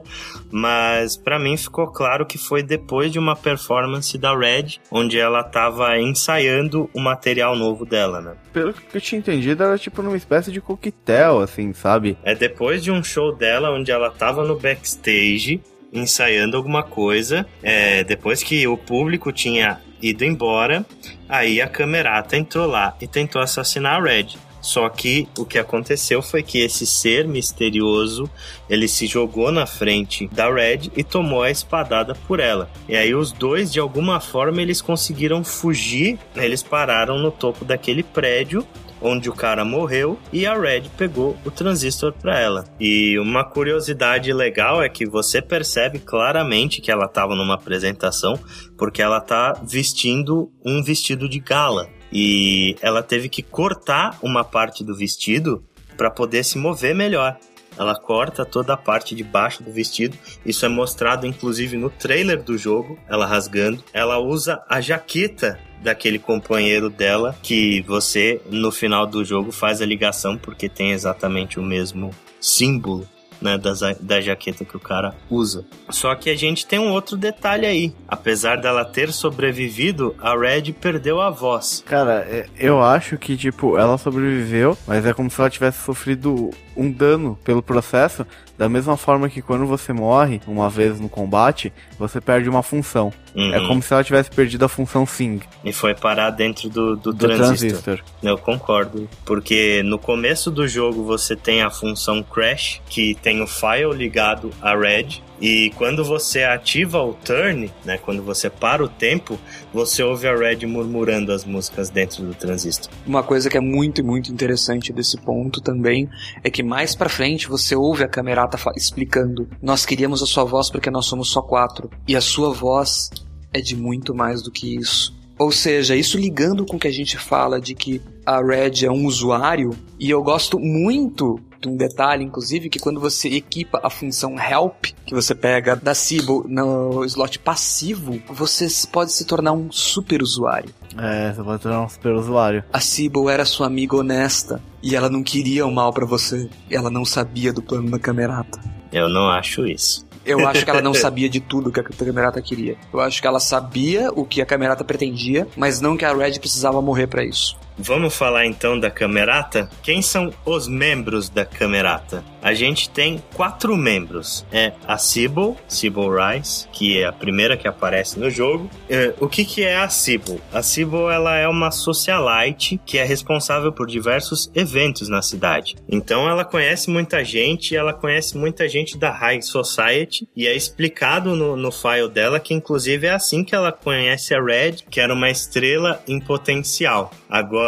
Mas para mim ficou claro que foi depois de uma performance da Red, onde ela estava ensaiando o material novo dela, né? Pelo que eu tinha entendido, era tipo numa espécie de coquetel, assim, sabe? É depois de um show dela onde ela tava no backstage ensaiando alguma coisa. É, depois que o público tinha ido embora, aí a Camerata entrou lá e tentou assassinar a Red. Só que o que aconteceu foi que esse ser misterioso ele se jogou na frente da Red e tomou a espadada por ela. E aí os dois, de alguma forma, eles conseguiram fugir. Eles pararam no topo daquele prédio onde o cara morreu e a Red pegou o transistor para ela. E uma curiosidade legal é que você percebe claramente que ela estava numa apresentação porque ela tá vestindo um vestido de gala e ela teve que cortar uma parte do vestido para poder se mover melhor. Ela corta toda a parte de baixo do vestido. Isso é mostrado inclusive no trailer do jogo, ela rasgando. Ela usa a jaqueta daquele companheiro dela que você no final do jogo faz a ligação porque tem exatamente o mesmo símbolo né, da, za- da jaqueta que o cara usa. Só que a gente tem um outro detalhe aí. Apesar dela ter sobrevivido, a Red perdeu a voz. Cara, é- eu acho que, tipo, ela sobreviveu, mas é como se ela tivesse sofrido um dano pelo processo, da mesma forma que quando você morre uma vez no combate, você perde uma função. Uhum. É como se ela tivesse perdido a função Sing E foi parar dentro do, do, do transistor. transistor. Eu concordo. Porque no começo do jogo você tem a função Crash, que tem o file ligado à Red. E quando você ativa o turn, né, quando você para o tempo, você ouve a Red murmurando as músicas dentro do transistor. Uma coisa que é muito, muito interessante desse ponto também é que mais pra frente você ouve a camerata explicando: Nós queríamos a sua voz porque nós somos só quatro. E a sua voz é de muito mais do que isso. Ou seja, isso ligando com o que a gente fala de que a Red é um usuário, e eu gosto muito de um detalhe, inclusive, que quando você equipa a função Help, que você pega da Sibyl no slot passivo, você pode se tornar um super usuário. É, você pode tornar um super usuário. A Sibyl era sua amiga honesta e ela não queria o mal pra você. Ela não sabia do plano da Camerata. Eu não acho isso. Eu acho que ela não sabia de tudo que a Camerata queria. Eu acho que ela sabia o que a Camerata pretendia, mas não que a Red precisava morrer pra isso. Vamos falar então da Camerata? Quem são os membros da Camerata? A gente tem quatro membros. É a Sybil, Sybil Rice, que é a primeira que aparece no jogo. É, o que, que é a Sybil? A Sybil ela é uma socialite que é responsável por diversos eventos na cidade. Então ela conhece muita gente, ela conhece muita gente da High Society e é explicado no, no file dela que inclusive é assim que ela conhece a Red, que era uma estrela em potencial. Agora,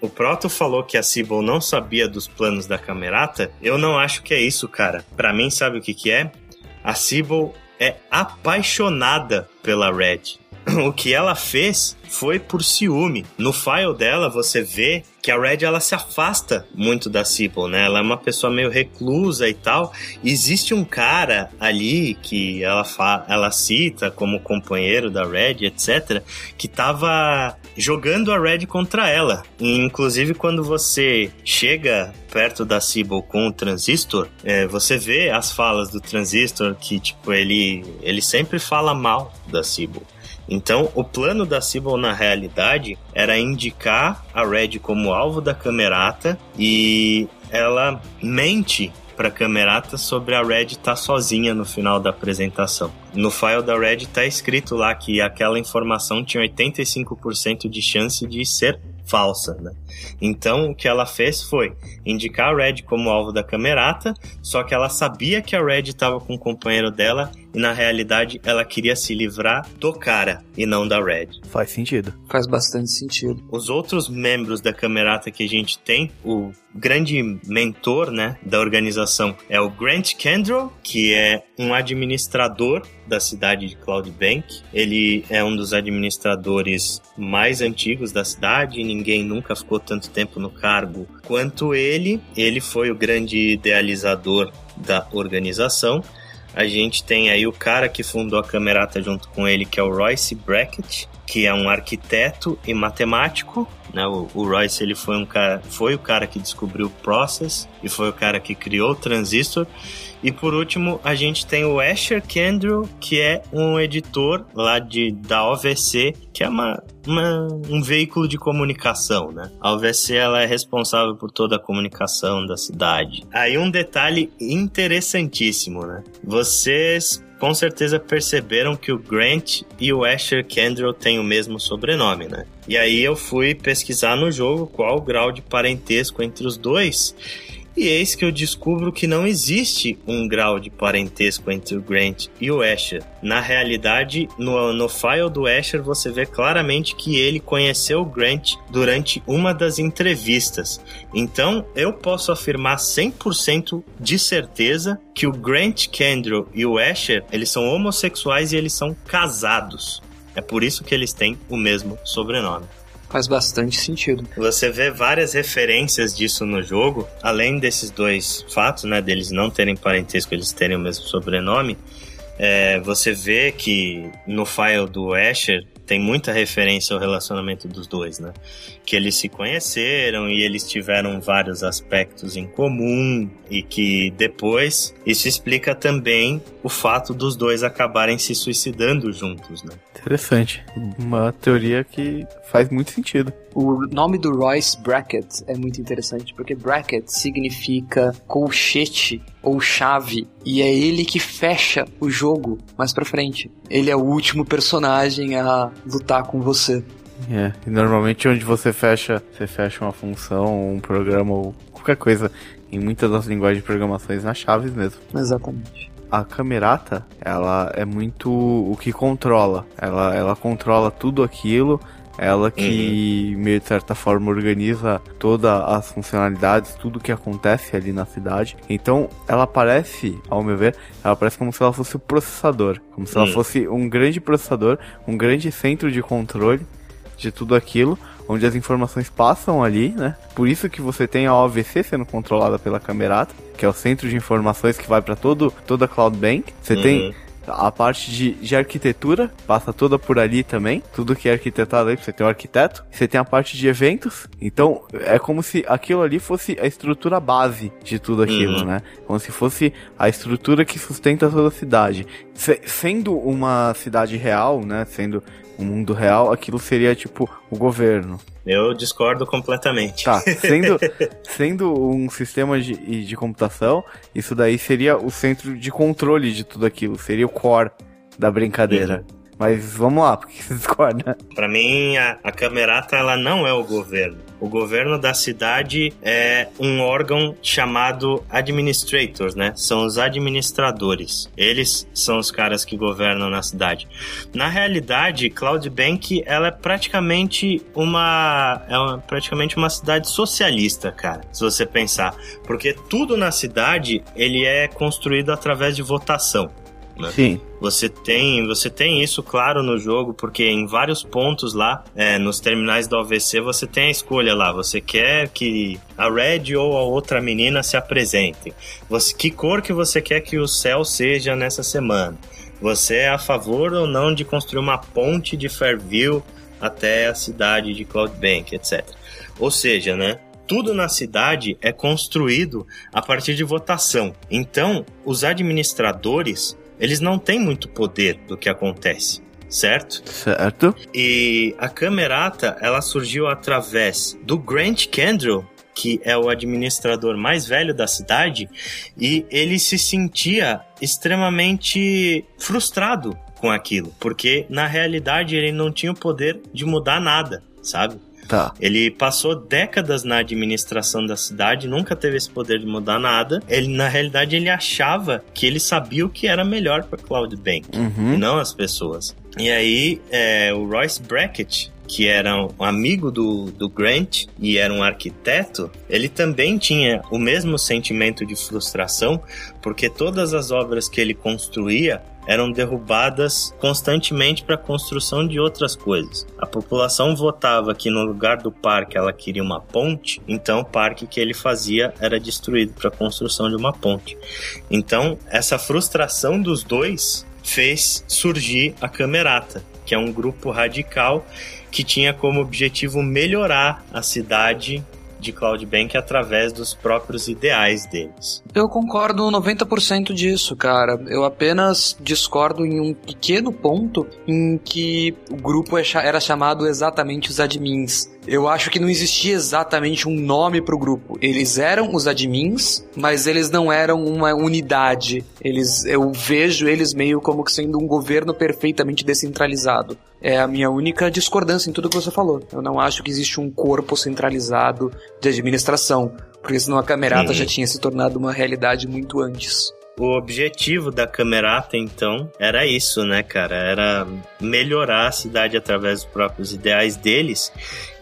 o Proto falou que a Sybil não sabia dos planos da Camerata. Eu não acho que é isso, cara. Para mim, sabe o que que é? A Sybil é apaixonada pela Red. O que ela fez foi por ciúme. No file dela, você vê que a Red ela se afasta muito da Sybil, né? Ela é uma pessoa meio reclusa e tal. Existe um cara ali que ela, ela cita como companheiro da Red, etc., que tava jogando a Red contra ela. E, inclusive, quando você chega perto da Sybil com o Transistor, é, você vê as falas do Transistor que, tipo, ele, ele sempre fala mal da Sybil. Então, o plano da Sybil na realidade era indicar a Red como alvo da Camerata e ela mente para a Camerata sobre a Red estar tá sozinha no final da apresentação. No file da Red está escrito lá que aquela informação tinha 85% de chance de ser falsa, né? Então, o que ela fez foi indicar a Red como alvo da camerata, só que ela sabia que a Red estava com o companheiro dela e na realidade ela queria se livrar do cara e não da Red. Faz sentido. Faz bastante sentido. Os outros membros da camerata que a gente tem, o grande mentor, né, da organização é o Grant Kendall, que é um administrador da cidade de Cloud Bank. Ele é um dos administradores mais antigos da cidade, ninguém nunca ficou tanto tempo no cargo quanto ele. Ele foi o grande idealizador da organização. A gente tem aí o cara que fundou a Camerata junto com ele, que é o Royce Brackett, que é um arquiteto e matemático. Né? O, o, Royce ele foi, um cara, foi o cara que descobriu o Process e foi o cara que criou o transistor. E por último, a gente tem o Asher Kendrill, que é um editor lá de, da OVC, que é uma, uma, um veículo de comunicação, né? A OVC ela é responsável por toda a comunicação da cidade. Aí um detalhe interessantíssimo, né? Vocês com certeza perceberam que o Grant e o Asher Kendrill têm o mesmo sobrenome, né? E aí eu fui pesquisar no jogo qual o grau de parentesco entre os dois. E eis que eu descubro que não existe um grau de parentesco entre o Grant e o Asher. Na realidade, no, no file do Asher você vê claramente que ele conheceu o Grant durante uma das entrevistas. Então, eu posso afirmar 100% de certeza que o Grant Kendrill e o Asher, eles são homossexuais e eles são casados. É por isso que eles têm o mesmo sobrenome. Faz bastante sentido. Você vê várias referências disso no jogo, além desses dois fatos, né, deles não terem parentesco, eles terem o mesmo sobrenome. É, você vê que no file do Asher tem muita referência ao relacionamento dos dois, né? Que eles se conheceram e eles tiveram vários aspectos em comum e que depois isso explica também o fato dos dois acabarem se suicidando juntos, né? Interessante. Uma teoria que faz muito sentido. O nome do Royce Brackett é muito interessante, porque bracket significa colchete ou chave, e é ele que fecha o jogo mais pra frente. Ele é o último personagem a lutar com você. É, e normalmente onde você fecha, você fecha uma função, um programa ou qualquer coisa, em muitas das linguagens de programações nas chaves mesmo. Exatamente a Camerata, ela é muito o que controla. Ela, ela controla tudo aquilo ela que, uhum. meio de certa forma, organiza todas as funcionalidades, tudo que acontece ali na cidade. Então, ela parece, ao meu ver, ela parece como se ela fosse o processador. Como se uhum. ela fosse um grande processador, um grande centro de controle de tudo aquilo, onde as informações passam ali, né? Por isso que você tem a OVC sendo controlada pela Camerata, que é o centro de informações que vai para todo toda a Cloud Bank. Você uhum. tem a parte de, de arquitetura passa toda por ali também. Tudo que é arquitetado aí, você tem o um arquiteto. Você tem a parte de eventos. Então, é como se aquilo ali fosse a estrutura base de tudo aquilo, uhum. né? Como se fosse a estrutura que sustenta toda a cidade. se- sendo uma cidade real, né? Sendo um mundo real, aquilo seria tipo o governo. Eu discordo completamente. Tá, sendo, sendo um sistema de, de computação, isso daí seria o centro de controle de tudo aquilo, seria o core da brincadeira. Mas vamos lá, porque você discorda. Pra mim, a, a Camerata ela não é o governo. O governo da cidade é um órgão chamado administrators, né? São os administradores. Eles são os caras que governam na cidade. Na realidade, Cloud Bank ela é praticamente uma é uma, praticamente uma cidade socialista, cara. Se você pensar, porque tudo na cidade ele é construído através de votação. Né? Sim. Você tem, você tem isso claro no jogo, porque em vários pontos lá, é, nos terminais do AVC, você tem a escolha lá. Você quer que a Red ou a outra menina se apresentem. Você, que cor que você quer que o céu seja nessa semana? Você é a favor ou não de construir uma ponte de Fairview até a cidade de Cloudbank, etc. Ou seja, né? Tudo na cidade é construído a partir de votação. Então, os administradores eles não têm muito poder do que acontece, certo? Certo. E a Camerata, ela surgiu através do Grant Kendrill, que é o administrador mais velho da cidade, e ele se sentia extremamente frustrado com aquilo, porque na realidade ele não tinha o poder de mudar nada, sabe? Tá. Ele passou décadas na administração da cidade, nunca teve esse poder de mudar nada. Ele, na realidade, ele achava que ele sabia o que era melhor para Cloud Bank, Uhum. e não as pessoas. E aí, é, o Royce Brackett, que era um amigo do, do Grant e era um arquiteto, ele também tinha o mesmo sentimento de frustração, porque todas as obras que ele construía eram derrubadas constantemente para a construção de outras coisas. A população votava que no lugar do parque ela queria uma ponte, então o parque que ele fazia era destruído para a construção de uma ponte. Então, essa frustração dos dois fez surgir a Camerata, que é um grupo radical que tinha como objetivo melhorar a cidade de Cloudbank através dos próprios ideais deles. Eu concordo 90% disso, cara. Eu apenas discordo em um pequeno ponto em que o grupo é era chamado exatamente os admins. Eu acho que não existia exatamente um nome pro grupo. Eles eram os admins, mas eles não eram uma unidade. Eles, eu vejo eles meio como que sendo um governo perfeitamente descentralizado. É a minha única discordância em tudo que você falou. Eu não acho que existe um corpo centralizado de administração, porque senão a Camerata já tinha se tornado uma realidade muito antes. O objetivo da Camerata, então, era isso, né, cara? Era melhorar a cidade através dos próprios ideais deles.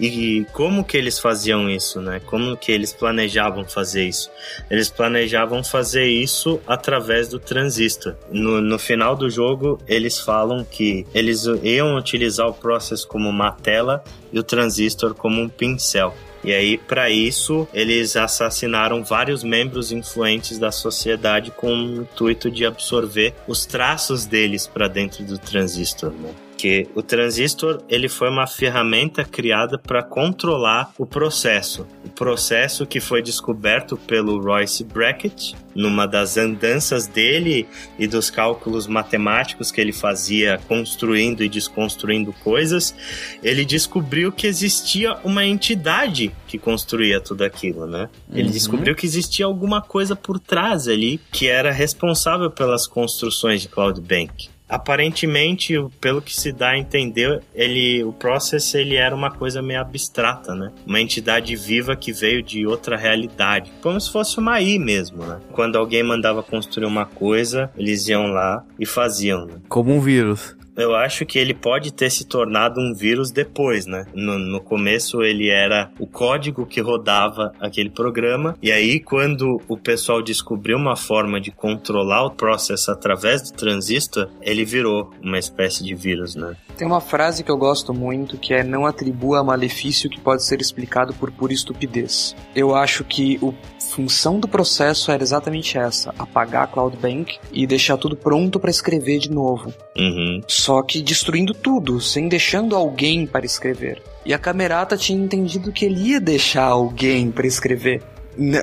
E como que eles faziam isso, né? Como que eles planejavam fazer isso? Eles planejavam fazer isso através do transistor. No, no final do jogo, eles falam que eles iam utilizar o process como uma tela e o transistor como um pincel. E aí, para isso, eles assassinaram vários membros influentes da sociedade com o intuito de absorver os traços deles para dentro do transistor, né? Que o transistor ele foi uma ferramenta criada para controlar o processo. O processo que foi descoberto pelo Royce Brackett numa das andanças dele e dos cálculos matemáticos que ele fazia construindo e desconstruindo coisas, ele descobriu que existia uma entidade que construía tudo aquilo, né? Ele Uhum. descobriu que existia alguma coisa por trás ali que era responsável pelas construções de Cloud Bank. Aparentemente, pelo que se dá a entender, ele, o Process ele era uma coisa meio abstrata, né? Uma entidade viva que veio de outra realidade, como se fosse uma AI mesmo, né? Quando alguém mandava construir uma coisa, eles iam lá e faziam, né? Como um vírus. Eu acho que ele pode ter se tornado um vírus depois, né? No, no começo ele era o código que rodava aquele programa, e aí quando o pessoal descobriu uma forma de controlar o processo através do transistor, ele virou uma espécie de vírus, né? Tem uma frase que eu gosto muito que é não atribua malefício que pode ser explicado por pura estupidez. Eu acho que a função do processo era exatamente essa: apagar a Cloud Bank e deixar tudo pronto para escrever de novo. Uhum. Só que destruindo tudo, sem deixando alguém para escrever. E a Camerata tinha entendido que ele ia deixar alguém para escrever.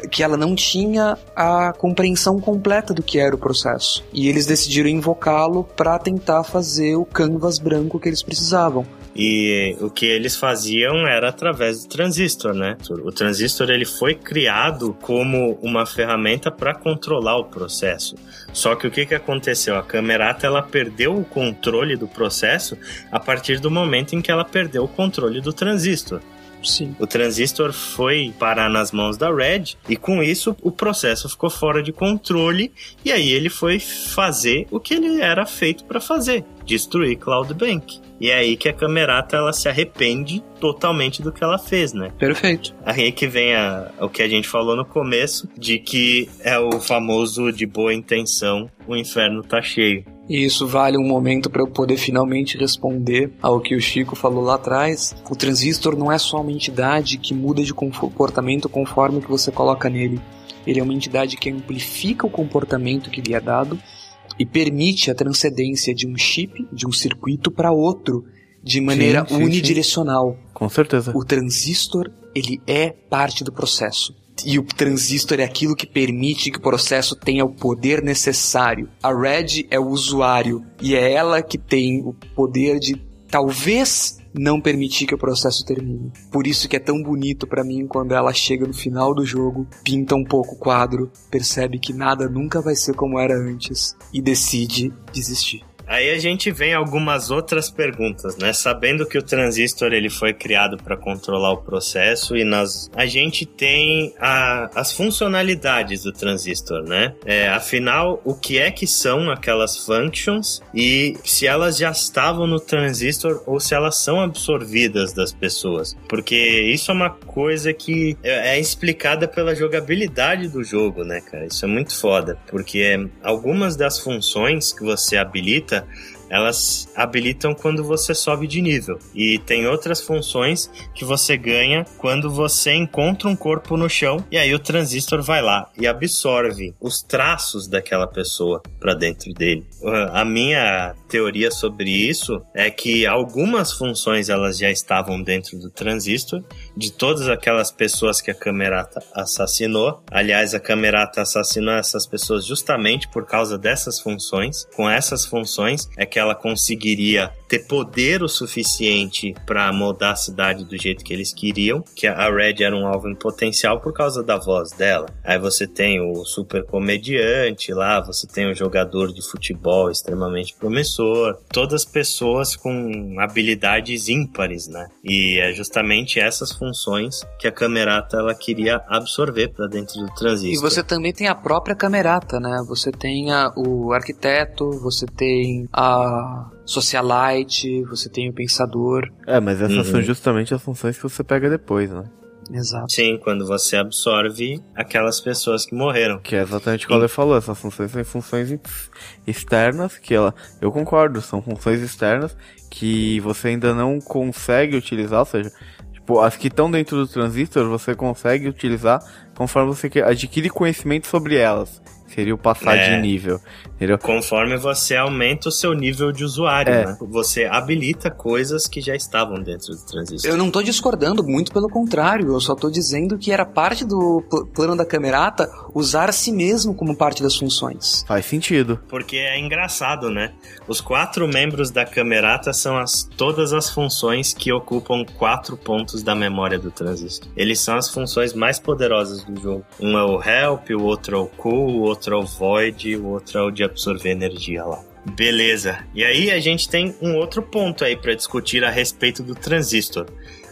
Que ela não tinha a compreensão completa do que era o processo. E eles decidiram invocá-lo para tentar fazer o canvas branco que eles precisavam. E o que eles faziam era através do transistor, né? O transistor ele foi criado como uma ferramenta para controlar o processo. Só que o que, que aconteceu? A Camerata ela perdeu o controle do processo a partir do momento em que ela perdeu o controle do transistor. Sim. O transistor foi parar nas mãos da Red e com isso o processo ficou fora de controle e aí ele foi fazer o que ele era feito para fazer, destruir Cloud Bank. E é aí que a Camerata ela se arrepende totalmente do que ela fez, né? Perfeito. Aí que vem a, o que a gente falou no começo, de que é o famoso de boa intenção, o inferno tá cheio. E isso vale um momento para eu poder finalmente responder ao que o Chico falou lá atrás. O transistor não é só uma entidade que muda de comportamento conforme que você coloca nele. Ele é uma entidade que amplifica o comportamento que lhe é dado e permite a transcendência de um chip, de um circuito para outro, de maneira sim, sim, unidirecional. Sim. Com certeza. O transistor, ele é parte do processo. E o transistor é aquilo que permite que o processo tenha o poder necessário. A Red é o usuário e é ela que tem o poder de talvez não permitir que o processo termine. Por isso que é tão bonito para mim quando ela chega no final do jogo, pinta um pouco o quadro, percebe que nada nunca vai ser como era antes e decide desistir. Aí a gente vem algumas outras perguntas, né? Sabendo que o transistor ele foi criado para controlar o processo e nós a gente tem a, as funcionalidades do transistor, né? É, afinal, o que é que são aquelas functions e se elas já estavam no transistor ou se elas são absorvidas das pessoas? Porque isso é uma coisa que é, é explicada pela jogabilidade do jogo, né, cara? Isso é muito foda, porque algumas das funções que você habilita elas habilitam quando você sobe de nível. E tem outras funções que você ganha quando você encontra um corpo no chão e aí o transistor vai lá e absorve os traços daquela pessoa para dentro dele. A minha teoria sobre isso é que algumas funções elas já estavam dentro do transistor, de todas aquelas pessoas que a Camerata assassinou. Aliás, a Camerata assassinou essas pessoas justamente por causa dessas funções. Com essas funções é que ela conseguiria ter poder o suficiente para moldar a cidade do jeito que eles queriam, que a Red era um alvo em potencial por causa da voz dela. Aí você tem o super comediante lá, você tem o jogador de futebol extremamente promissor, todas pessoas com habilidades ímpares, né? E é justamente essas funções que a Camerata ela queria absorver para dentro do transistor. E você também tem a própria Camerata, né? Você tem a, o arquiteto, você tem a socialite, você tem o pensador. É, mas essas uhum. são justamente as funções que você pega depois, né? Exato. Sim, quando você absorve aquelas pessoas que morreram. Que é exatamente o que ela falou, essas funções são funções externas, que ela. Eu concordo, são funções externas que você ainda não consegue utilizar, ou seja, tipo, as que estão dentro do transistor você consegue utilizar conforme você adquire conhecimento sobre elas. Seria o passar é, de nível. Entendeu? Conforme você aumenta o seu nível de usuário, é. né? Você habilita coisas que já estavam dentro do transistor. Eu não estou discordando, muito pelo contrário. Eu só estou dizendo que era parte do plano da Camerata usar a si mesmo como parte das funções. Faz sentido. Porque é engraçado, né? Os quatro membros da Camerata são as, todas as funções que ocupam quatro pontos da memória do transistor. Eles são as funções mais poderosas do jogo. Um é o Help, o outro é o Cool, o outro outro é o Void, o outro é o de absorver energia lá. Beleza. E aí a gente tem um outro ponto aí para discutir a respeito do transistor.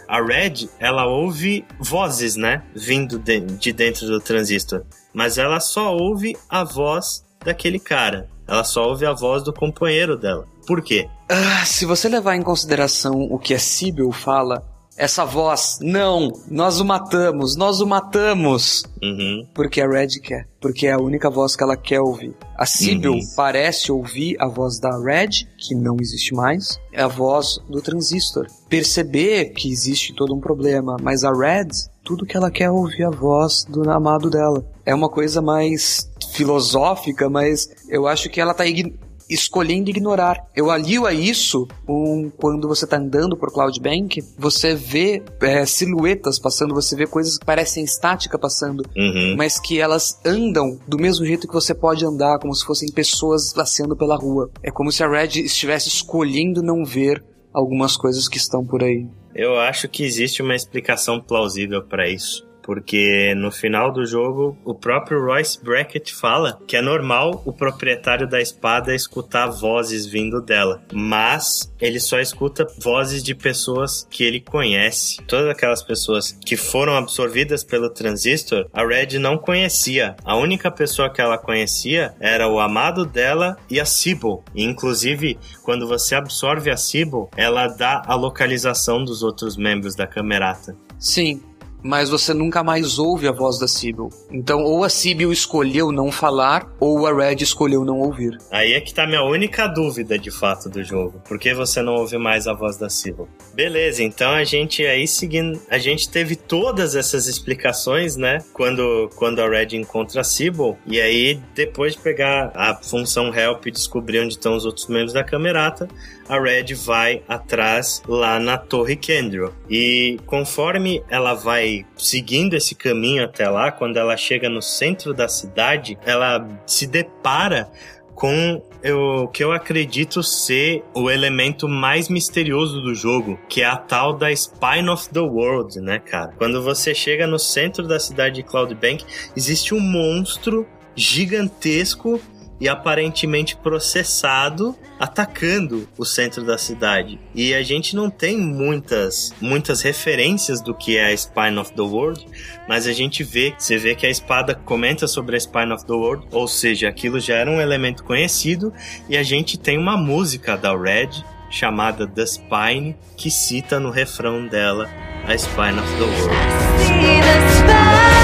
A Red, ela ouve vozes, né? Vindo de, de dentro do transistor. Mas ela só ouve a voz daquele cara. Ela só ouve a voz do companheiro dela. Por quê? Ah, se você levar em consideração o que a Sibyl fala, essa voz, não, nós o matamos, nós o matamos. Uhum. Porque a Red quer, porque é a única voz que ela quer ouvir. A Sibyl uhum. parece ouvir a voz da Red, que não existe mais, é a voz do transistor. Perceber que existe todo um problema, mas a Red, tudo que ela quer é ouvir a voz do amado dela. É uma coisa mais filosófica, mas eu acho que ela tá ignorando escolhendo ignorar. Eu alio a isso um, quando você está andando por Cloud Bank, você vê é, silhuetas passando, você vê coisas que parecem estática passando, Uhum. mas que elas andam do mesmo jeito que você pode andar, como se fossem pessoas passeando pela rua. É como se a Red estivesse escolhendo não ver algumas coisas que estão por aí. Eu acho que existe uma explicação plausível pra isso. Porque no final do jogo, o próprio Royce Brackett fala que é normal o proprietário da espada escutar vozes vindo dela. Mas ele só escuta vozes de pessoas que ele conhece. Todas aquelas pessoas que foram absorvidas pelo transistor, a Red não conhecia. A única pessoa que ela conhecia era o amado dela e a Sybil. E, inclusive, quando você absorve a Sybil, ela dá a localização dos outros membros da Camerata. Sim, mas você nunca mais ouve a voz da Sibyl. Então, ou a Sibyl escolheu não falar, ou a Red escolheu não ouvir. Aí é que tá minha única dúvida de fato do jogo. Por que você não ouve mais a voz da Sybil? Beleza, então a gente aí seguindo. A gente teve todas essas explicações, né? Quando, quando a Red encontra a Sybil. E aí, depois de pegar a função Help e descobrir onde estão os outros membros da Camerata, a Red vai atrás lá na Torre Kendrill. E conforme ela vai seguindo esse caminho até lá, quando ela chega no centro da cidade, ela se depara com o que eu acredito ser o elemento mais misterioso do jogo, que é a tal da Spine of the World, né, cara? Quando você chega no centro da cidade de Cloud Bank, existe um monstro gigantesco e aparentemente processado atacando o centro da cidade. E a gente não tem muitas muitas referências do que é a Spine of the World, mas a gente vê, você vê que a espada comenta sobre a Spine of the World, ou seja, aquilo já era um elemento conhecido e a gente tem uma música da Red chamada The Spine que cita no refrão dela a Spine of the World.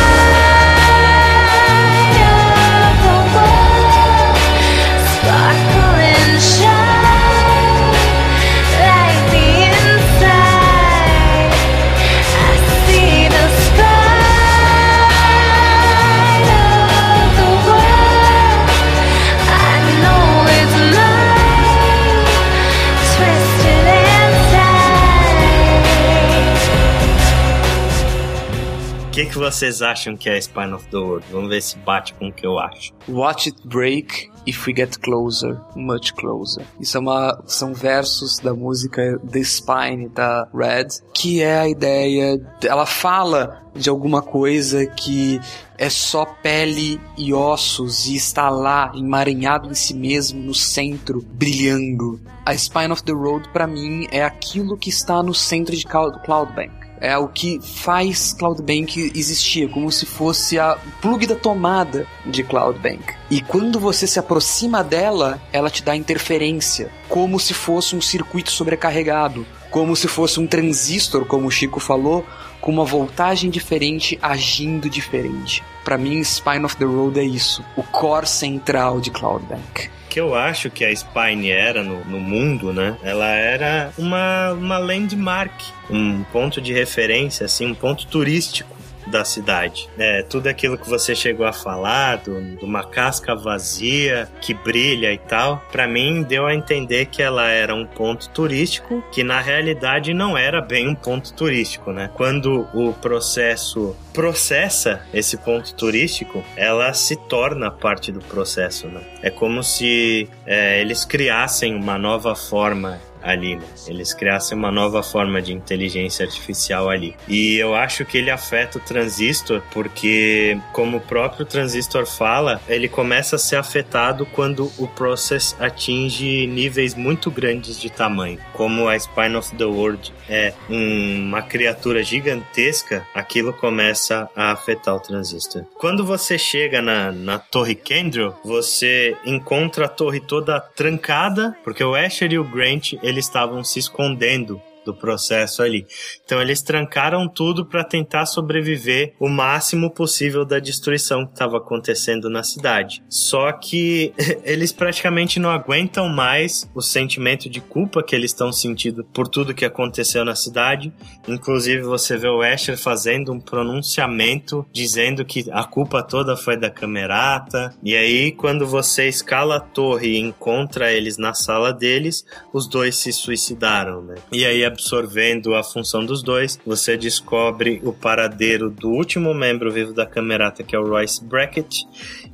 Que, que vocês acham que é Spine of the World? Vamos ver se bate com o que eu acho. Watch it break if we get closer, much closer. Isso é uma, são versos da música The Spine da Red, que é a ideia, ela fala de alguma coisa que é só pele e ossos e está lá emaranhado em si mesmo no centro, brilhando. A Spine of the Road pra mim é aquilo que está no centro de Cloud Bank. É o que faz Cloud Bank existir, como se fosse a plug da tomada de Cloud Bank. E quando você se aproxima dela, ela te dá interferência, como se fosse um circuito sobrecarregado, como se fosse um transistor, como o Chico falou, com uma voltagem diferente, agindo diferente. Pra mim, Spine of the Road é isso, o core central de Cloud Bank. Que eu acho que a Spine era no, no mundo, né? Ela era uma, uma landmark, um ponto de referência, assim, um ponto turístico da cidade. É, tudo aquilo que você chegou a falar, do, de uma casca vazia que brilha e tal, pra mim deu a entender que ela era um ponto turístico, que na realidade não era bem um ponto turístico, né? Quando o processo processa esse ponto turístico, ela se torna parte do processo, né? É como se é, eles criassem uma nova forma ali, né? Eles criassem uma nova forma de inteligência artificial ali. E eu acho que ele afeta o transistor porque, como o próprio transistor fala, ele começa a ser afetado quando o process atinge níveis muito grandes de tamanho. Como a Spine of the World é um- uma criatura gigantesca, aquilo começa a afetar o transistor. Quando você chega na, na Torre Kendrill, você encontra a torre toda trancada, porque o Asher e o Grant eles estavam se escondendo do processo ali. Então eles trancaram tudo para tentar sobreviver o máximo possível da destruição que estava acontecendo na cidade. Só que eles praticamente não aguentam mais o sentimento de culpa que eles estão sentindo por tudo que aconteceu na cidade. Inclusive você vê o Asher fazendo um pronunciamento dizendo que a culpa toda foi da Camerata. E aí quando você escala a torre e encontra eles na sala deles, os dois se suicidaram, né? E aí absorvendo a função dos dois, você descobre o paradeiro do último membro vivo da Camerata, que é o Royce Brackett.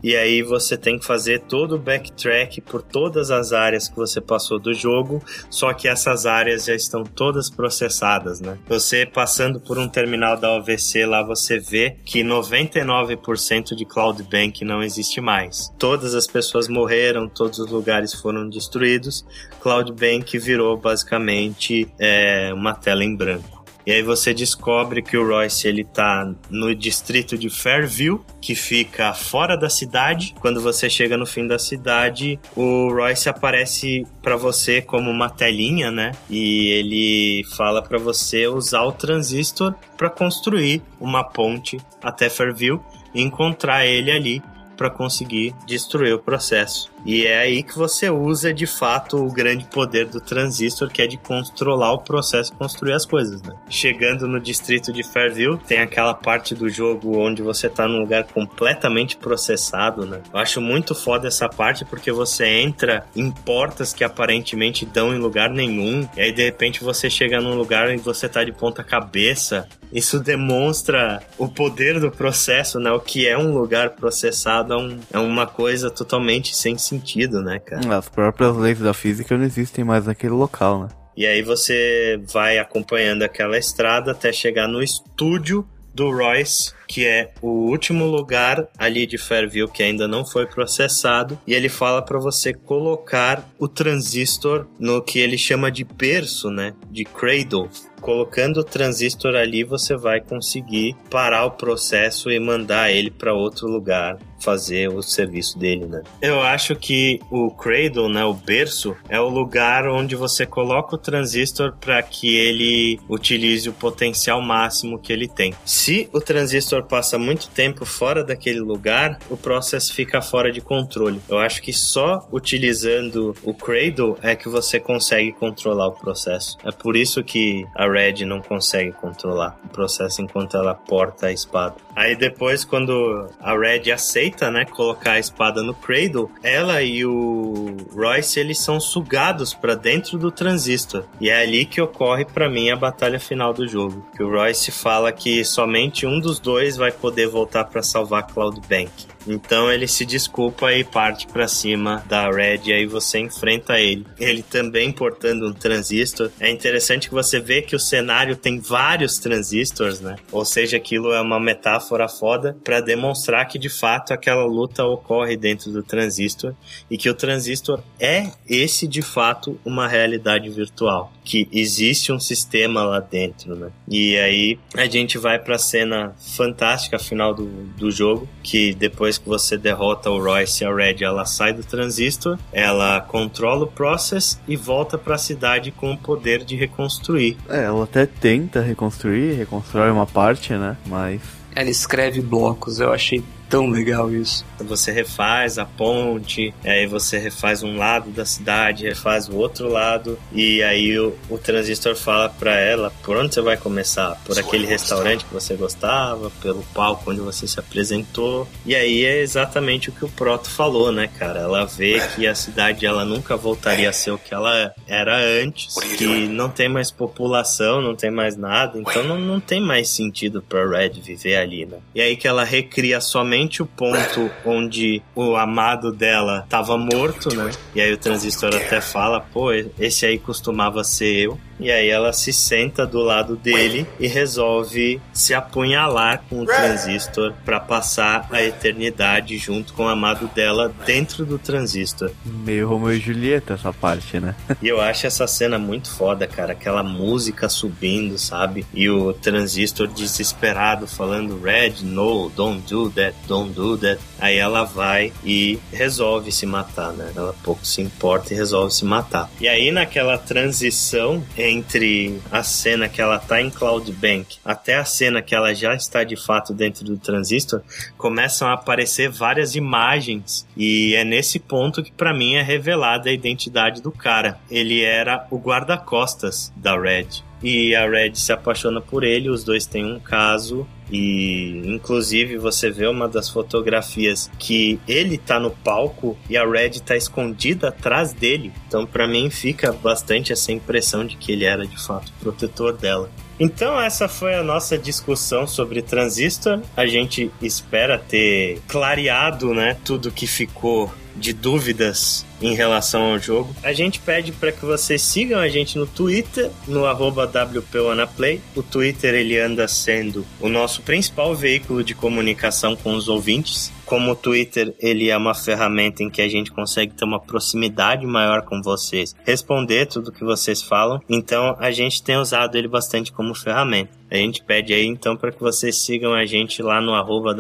E aí você tem que fazer todo o backtrack por todas as áreas que você passou do jogo, só que essas áreas já estão todas processadas, né? Você passando por um terminal da OVC lá, você vê que 99% de Cloud Bank não existe mais. Todas as pessoas morreram, todos os lugares foram destruídos. Cloud Bank virou basicamente é, uma tela em branco. E aí você descobre que o Royce ele tá no distrito de Fairview, que fica fora da cidade. Quando você chega no fim da cidade, o Royce aparece para você como uma telinha, né? E ele fala para você usar o transistor para construir uma ponte até Fairview e encontrar ele ali para conseguir destruir o processo. E é aí que você usa de fato o grande poder do transistor, que é de controlar o processo e construir as coisas, né? Chegando no distrito de Fairview, tem aquela parte do jogo onde você tá num lugar completamente processado, né? Eu acho muito foda essa parte porque você entra em portas que aparentemente dão em lugar nenhum, e aí de repente você chega num lugar e você tá de ponta cabeça. Isso demonstra o poder do processo, né? O que é um lugar processado é, um- é uma coisa totalmente sem sentido, né, cara? As próprias leis da física não existem mais naquele local, né? E aí você vai acompanhando aquela estrada até chegar no estúdio do Royce, que é o último lugar ali de Fairview que ainda não foi processado, e ele fala para você colocar o transistor no que ele chama de berço, né, de cradle. Colocando o transistor ali, você vai conseguir parar o processo e mandar ele para outro lugar fazer o serviço dele, né? Eu acho que o cradle, né, o berço, é o lugar onde você coloca o transistor para que ele utilize o potencial máximo que ele tem. Se o transistor passa muito tempo fora daquele lugar, o processo fica fora de controle. Eu acho que só utilizando o cradle é que você consegue controlar o processo. É por isso que a Red não consegue controlar o processo enquanto ela porta a espada. Aí depois, quando a Red aceita, né, colocar a espada no cradle, ela e o Royce eles são sugados para dentro do transistor. E é ali que ocorre para mim a batalha final do jogo. Que o Royce fala que somente um dos dois vai poder voltar para salvar Cloud Bank. Então ele se desculpa e parte pra cima da Red e aí você enfrenta ele. Ele também portando um transistor. É interessante que você vê que o cenário tem vários transistores, né? Ou seja, aquilo é uma metáfora foda pra demonstrar que de fato aquela luta ocorre dentro do transistor e que o transistor é esse de fato uma realidade virtual, que existe um sistema lá dentro, né? E aí a gente vai pra cena fantástica final do, do jogo, que depois que você derrota o Royce e a Red, ela sai do transistor, ela controla o process e volta pra cidade com o poder de reconstruir. É, ela até tenta reconstruir, reconstrói uma parte, né? Mas. Ela escreve blocos, eu achei tão legal isso. Você refaz a ponte, aí você refaz um lado da cidade, refaz o outro lado, e aí o, o transistor fala pra ela por onde você vai começar? Por aquele restaurante que você gostava, pelo palco onde você se apresentou. E aí é exatamente o que o Proto falou, né, cara? Ela vê que a cidade ela nunca voltaria a ser o que ela era antes, que não tem mais população, não tem mais nada, então não, não tem mais sentido pra Red viver ali, né? E aí que ela recria somente o ponto onde o amado dela tava morto, né? E aí o transistor até fala, pô, esse aí costumava ser eu. E aí ela se senta do lado dele e resolve se apunhalar com o transistor pra passar a eternidade junto com o amado dela dentro do transistor. Meio Romeo e Julieta essa parte, né? E eu acho essa cena muito foda, cara. Aquela música subindo, sabe? E o transistor desesperado falando: Red, no, don't do that, don't do that. Aí ela vai e resolve se matar, né? Ela pouco se importa e resolve se matar. E aí, naquela transição entre a cena que ela tá em Cloud Bank até a cena que ela já está de fato dentro do transistor, começam a aparecer várias imagens e é nesse ponto que pra mim é revelada a identidade do cara. Ele era o guarda-costas da Red. E a Red se apaixona por ele, os dois têm um caso e inclusive você vê uma das fotografias que ele tá no palco e a Red tá escondida atrás dele. Então pra mim fica bastante essa impressão de que ele era de fato protetor dela. Então essa foi a nossa discussão sobre Transistor. A gente espera ter clareado, né, tudo que ficou de dúvidas em relação ao jogo. A gente pede para que vocês sigam a gente no Twitter, no WPOnaplay. O Twitter ele anda sendo o nosso principal veículo de comunicação com os ouvintes. Como o Twitter ele é uma ferramenta em que a gente consegue ter uma proximidade maior com vocês, responder tudo que vocês falam, então a gente tem usado ele bastante como ferramenta. A gente pede aí então para que vocês sigam a gente lá no arroba.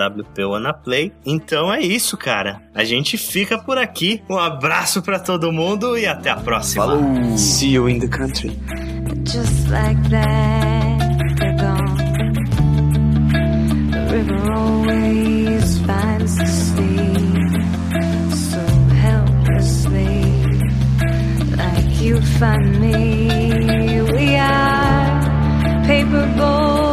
Então é isso, cara. A gente fica por aqui. Um abraço para todo mundo e até a próxima. Falou! See you in the country. Just like that, river always finds the sea so helplessly, like you find me. We are paper boats.